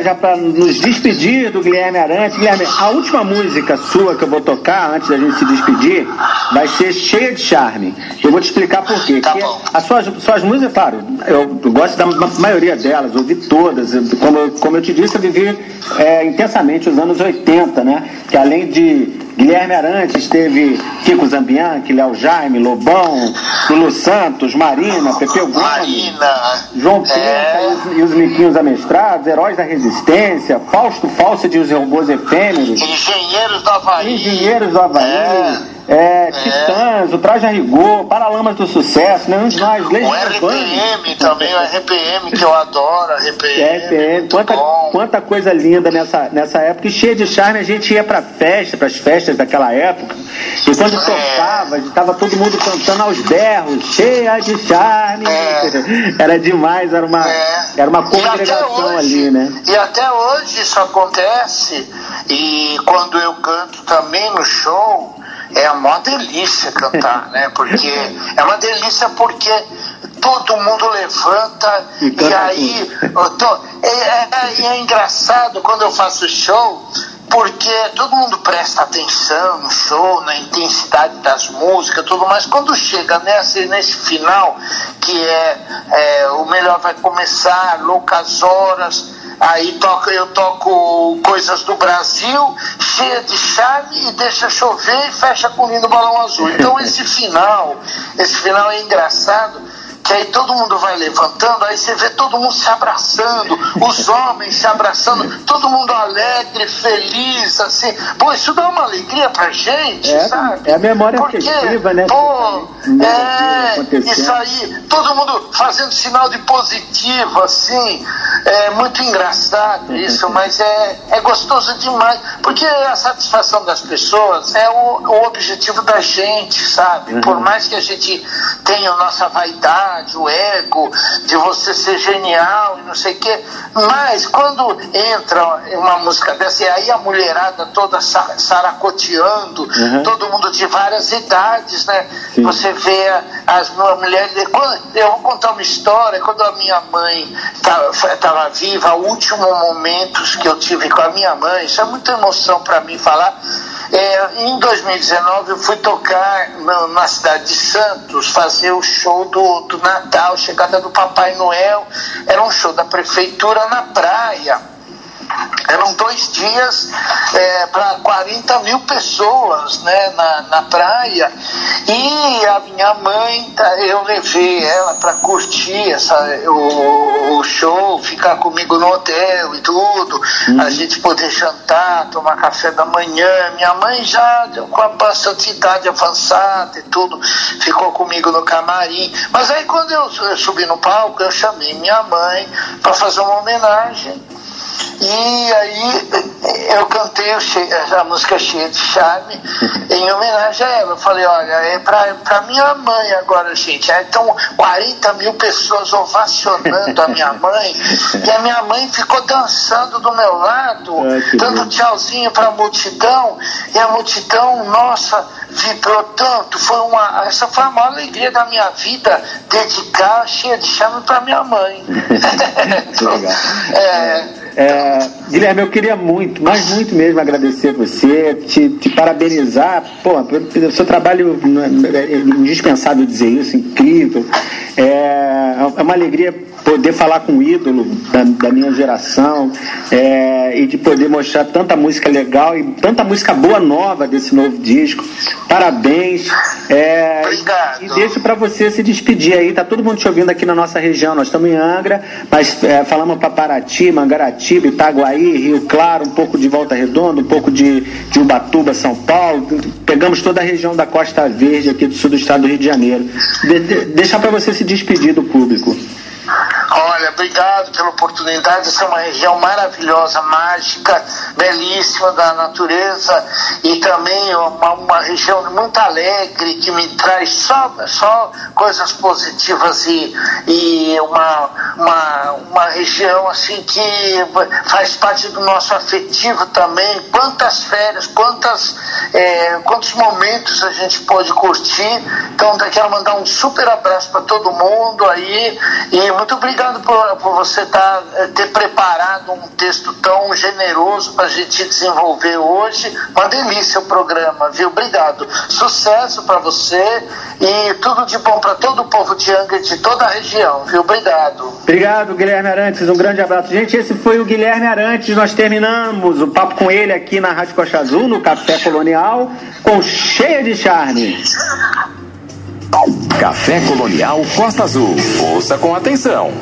[SPEAKER 2] Agora, já para nos despedir do Guilherme Arantes. Guilherme, a última música sua que eu vou tocar antes da gente se despedir vai ser cheia de charme. Eu vou te explicar por quê.
[SPEAKER 3] Tá
[SPEAKER 2] as suas, suas músicas, claro, eu gosto da ma- maioria delas, ouvi todas. Como, eu- como eu te disse, eu vivi é, intensamente os anos 80, né? Que além de Guilherme Arantes, teve Kiko Zambianchi, Léo Jaime, Lobão, Lulu Santos, Marina, Pepeu Gomes. João
[SPEAKER 3] É.
[SPEAKER 2] e, os, e os Miquinhos Amestrados, Heróis da Resistência, Fausto Fawcett e os Robôs Efêmeros,
[SPEAKER 3] Engenheiros do Havaí.
[SPEAKER 2] Engenheiros do Havaí, é, Titãs, o Traje a Rigor, Paralamas do Sucesso, nenhum de nós,
[SPEAKER 3] O
[SPEAKER 2] Legião
[SPEAKER 3] RPM também, o RPM que eu adoro, RPM.
[SPEAKER 2] RPM, *laughs*
[SPEAKER 3] muito
[SPEAKER 2] quanta,
[SPEAKER 3] bom.
[SPEAKER 2] quanta coisa linda nessa, nessa época, e cheia de charme, a gente ia pra festa, pras festas daquela época, quando
[SPEAKER 3] É.
[SPEAKER 2] tocava, estava todo mundo cantando aos berros, cheia de charme, *laughs* era demais, era uma,
[SPEAKER 3] É.
[SPEAKER 2] era uma congregação
[SPEAKER 3] hoje-
[SPEAKER 2] ali, né?
[SPEAKER 3] E até hoje isso acontece, e quando eu canto também no show, é uma delícia cantar, né? Porque *laughs* é uma delícia porque todo mundo levanta
[SPEAKER 2] E
[SPEAKER 3] e, aí tô- é, é- é engraçado quando eu faço show porque todo mundo presta atenção no show, na intensidade das músicas, tudo mais. Quando chega nesse, nesse final, que é, é, o melhor vai começar, loucas horas, aí toca, eu toco coisas do Brasil, cheia de charme e deixa chover e fecha com lindo balão azul. Então esse *laughs* final, esse final é engraçado, que aí todo mundo vai levantando, aí você vê todo mundo se abraçando, os homens se abraçando, todo mundo alegre, feliz, assim. Pô, isso dá uma alegria pra gente,
[SPEAKER 2] É,
[SPEAKER 3] sabe?
[SPEAKER 2] é a memória
[SPEAKER 3] Porque,
[SPEAKER 2] afetiva, né?
[SPEAKER 3] Pô, é, isso aí, todo mundo fazendo sinal de positivo, assim, é muito engraçado isso, mas é, é gostoso demais, porque a satisfação das pessoas é o, o objetivo da gente, sabe? Por mais que a gente tenha a nossa vaidade, o ego, de você ser genial e não sei o quê, mas quando entra uma música dessa, e aí a mulherada toda sa- saracoteando,
[SPEAKER 2] Uhum.
[SPEAKER 3] todo mundo de várias idades, né?
[SPEAKER 2] Sim.
[SPEAKER 3] Você vê as mu- mulheres. Eu vou contar uma história. Quando a minha mãe estava viva, últimos momentos que eu tive com a minha mãe, isso é muita emoção para mim falar. É, em 2019 eu fui tocar na, na cidade de Santos, fazer o show do, do Natal, chegada do Papai Noel. Era um show da prefeitura na praia. Eram dois dias para 40 mil pessoas né, na, na praia. E a minha mãe, tá, eu levei ela para curtir essa, o, o show, ficar comigo no hotel e tudo, a gente poder jantar, tomar café da manhã. Minha mãe já com a bastante idade avançada e tudo, ficou comigo no camarim. Mas aí quando eu, eu subi no palco, eu chamei minha mãe para fazer uma homenagem. E aí eu cantei a música cheia de charme *laughs* em homenagem a ela. Eu falei, olha, é pra, pra minha mãe agora, gente. Aí estão 40 mil pessoas ovacionando a minha *laughs* mãe. E a minha mãe ficou dançando do meu lado,
[SPEAKER 2] que
[SPEAKER 3] dando tchauzinho pra multidão. E a multidão, nossa, vibrou tanto. Foi uma, essa foi a maior alegria da minha vida, dedicar cheia de charme pra minha mãe. *laughs*
[SPEAKER 2] Que legal.
[SPEAKER 3] É,
[SPEAKER 2] É, Guilherme, eu queria muito, mas muito mesmo agradecer você, te, te parabenizar, pô, pelo seu trabalho, é indispensável dizer isso, incrível. É, é uma alegria poder falar com o ídolo da, da minha geração é, e de poder mostrar tanta música legal e tanta música boa nova desse novo disco. Parabéns. É,
[SPEAKER 3] Obrigado.
[SPEAKER 2] E deixo para você se despedir aí. Tá todo mundo te ouvindo aqui na nossa região. Nós estamos em Angra, mas é, falamos para Paraty, Mangaratiba, Itaguaí, Rio Claro, um pouco de Volta Redonda, um pouco de, de Ubatuba, São Paulo. Pegamos toda a região da Costa Verde aqui do sul do estado do Rio de Janeiro. De, de, deixar para você se despedir do público.
[SPEAKER 3] Olha, obrigado pela oportunidade. Essa é uma região maravilhosa, mágica, belíssima da natureza e também uma, uma região muito alegre que me traz só, só coisas positivas e, e uma, uma, uma região assim que faz parte do nosso afetivo também. Quantas férias, quantas, é, quantos momentos a gente pode curtir. Então, quero mandar um super abraço para todo mundo aí e muito obrigado por, por você tá, eh, ter preparado um texto tão generoso para a gente desenvolver hoje. Uma delícia o programa, viu? Obrigado. Sucesso para você e tudo de bom para todo o povo de Angra e de toda a região, viu? Obrigado.
[SPEAKER 2] Obrigado, Guilherme Arantes. Um grande abraço. Gente, esse foi o Guilherme Arantes. Nós terminamos o papo com ele aqui na Rádio Costa Azul, no Café Colonial, com cheia de charme.
[SPEAKER 1] Café Colonial Costa Azul. Ouça com atenção.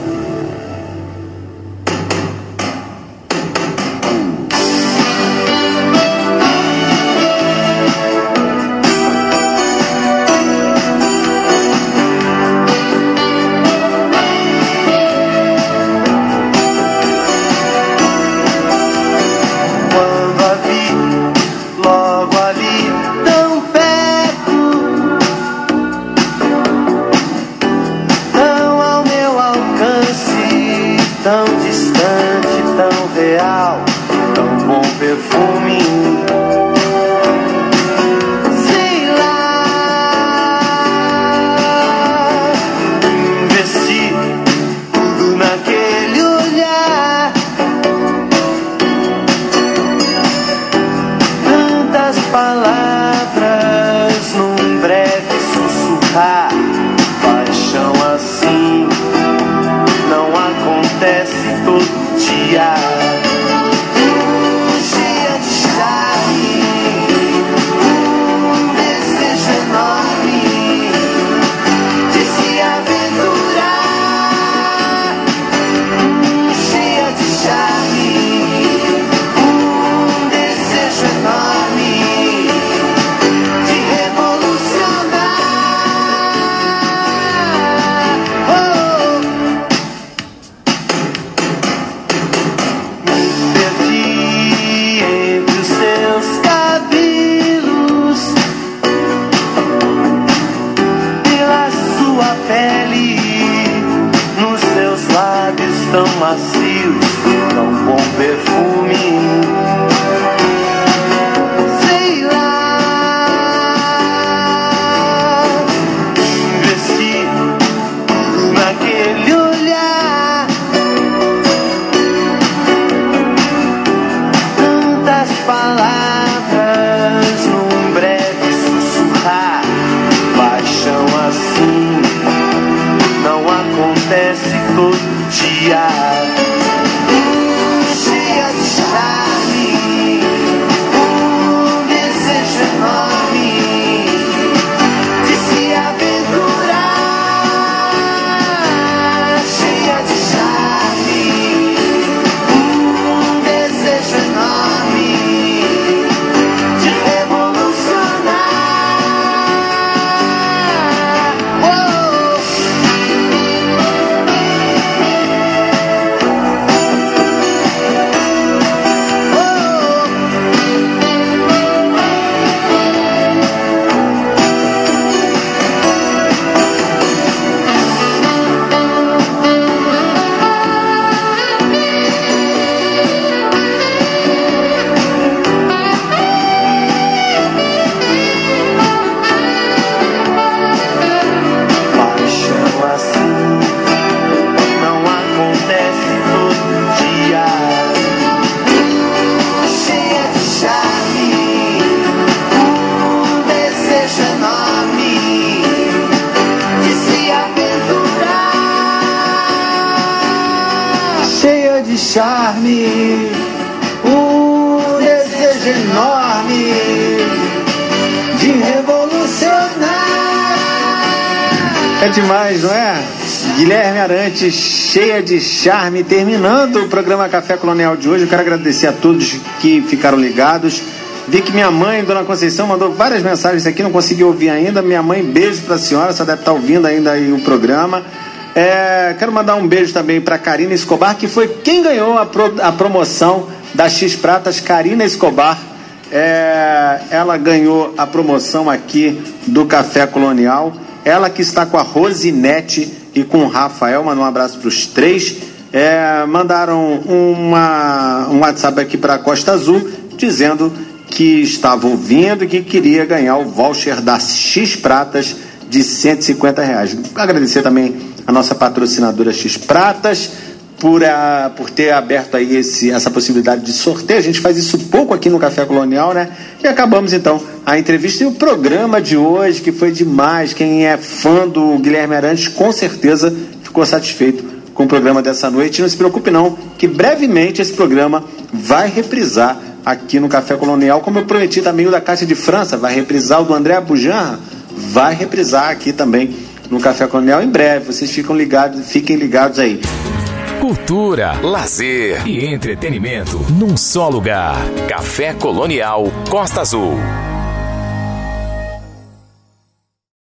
[SPEAKER 8] Charme,
[SPEAKER 2] terminando o programa Café Colonial de hoje. Eu quero agradecer a todos que ficaram ligados. Vi que minha mãe, Dona Conceição, mandou várias mensagens aqui, não consegui ouvir ainda. Minha mãe, beijo pra senhora, só deve estar ouvindo ainda o programa. É, quero mandar um beijo também para Karina Escobar, que foi quem ganhou a, pro- a promoção da X Pratas, Karina Escobar. É, ela ganhou a promoção aqui do Café Colonial. Ela que está com a Rosinete e com o Rafael, manda um abraço para os três. É, mandaram uma, um WhatsApp aqui para a Costa Azul dizendo que estava ouvindo e que queria ganhar o voucher das X Pratas de 150 reais. Agradecer também a nossa patrocinadora X Pratas por, a, por ter aberto aí esse, essa possibilidade de sorteio. A gente faz isso pouco aqui no Café Colonial, né? E acabamos então a entrevista e o programa de hoje, que foi demais. Quem é fã do Guilherme Arantes, com certeza ficou satisfeito com o programa dessa noite. Não se preocupe não, que brevemente esse programa vai reprisar aqui no Café Colonial, como eu prometi também o da Caixa de França, vai reprisar o do André Abujanra, vai reprisar aqui também no Café Colonial em breve. Vocês ficam ligados, fiquem ligados aí.
[SPEAKER 4] Cultura, lazer e entretenimento num só lugar. Café Colonial Costa Azul.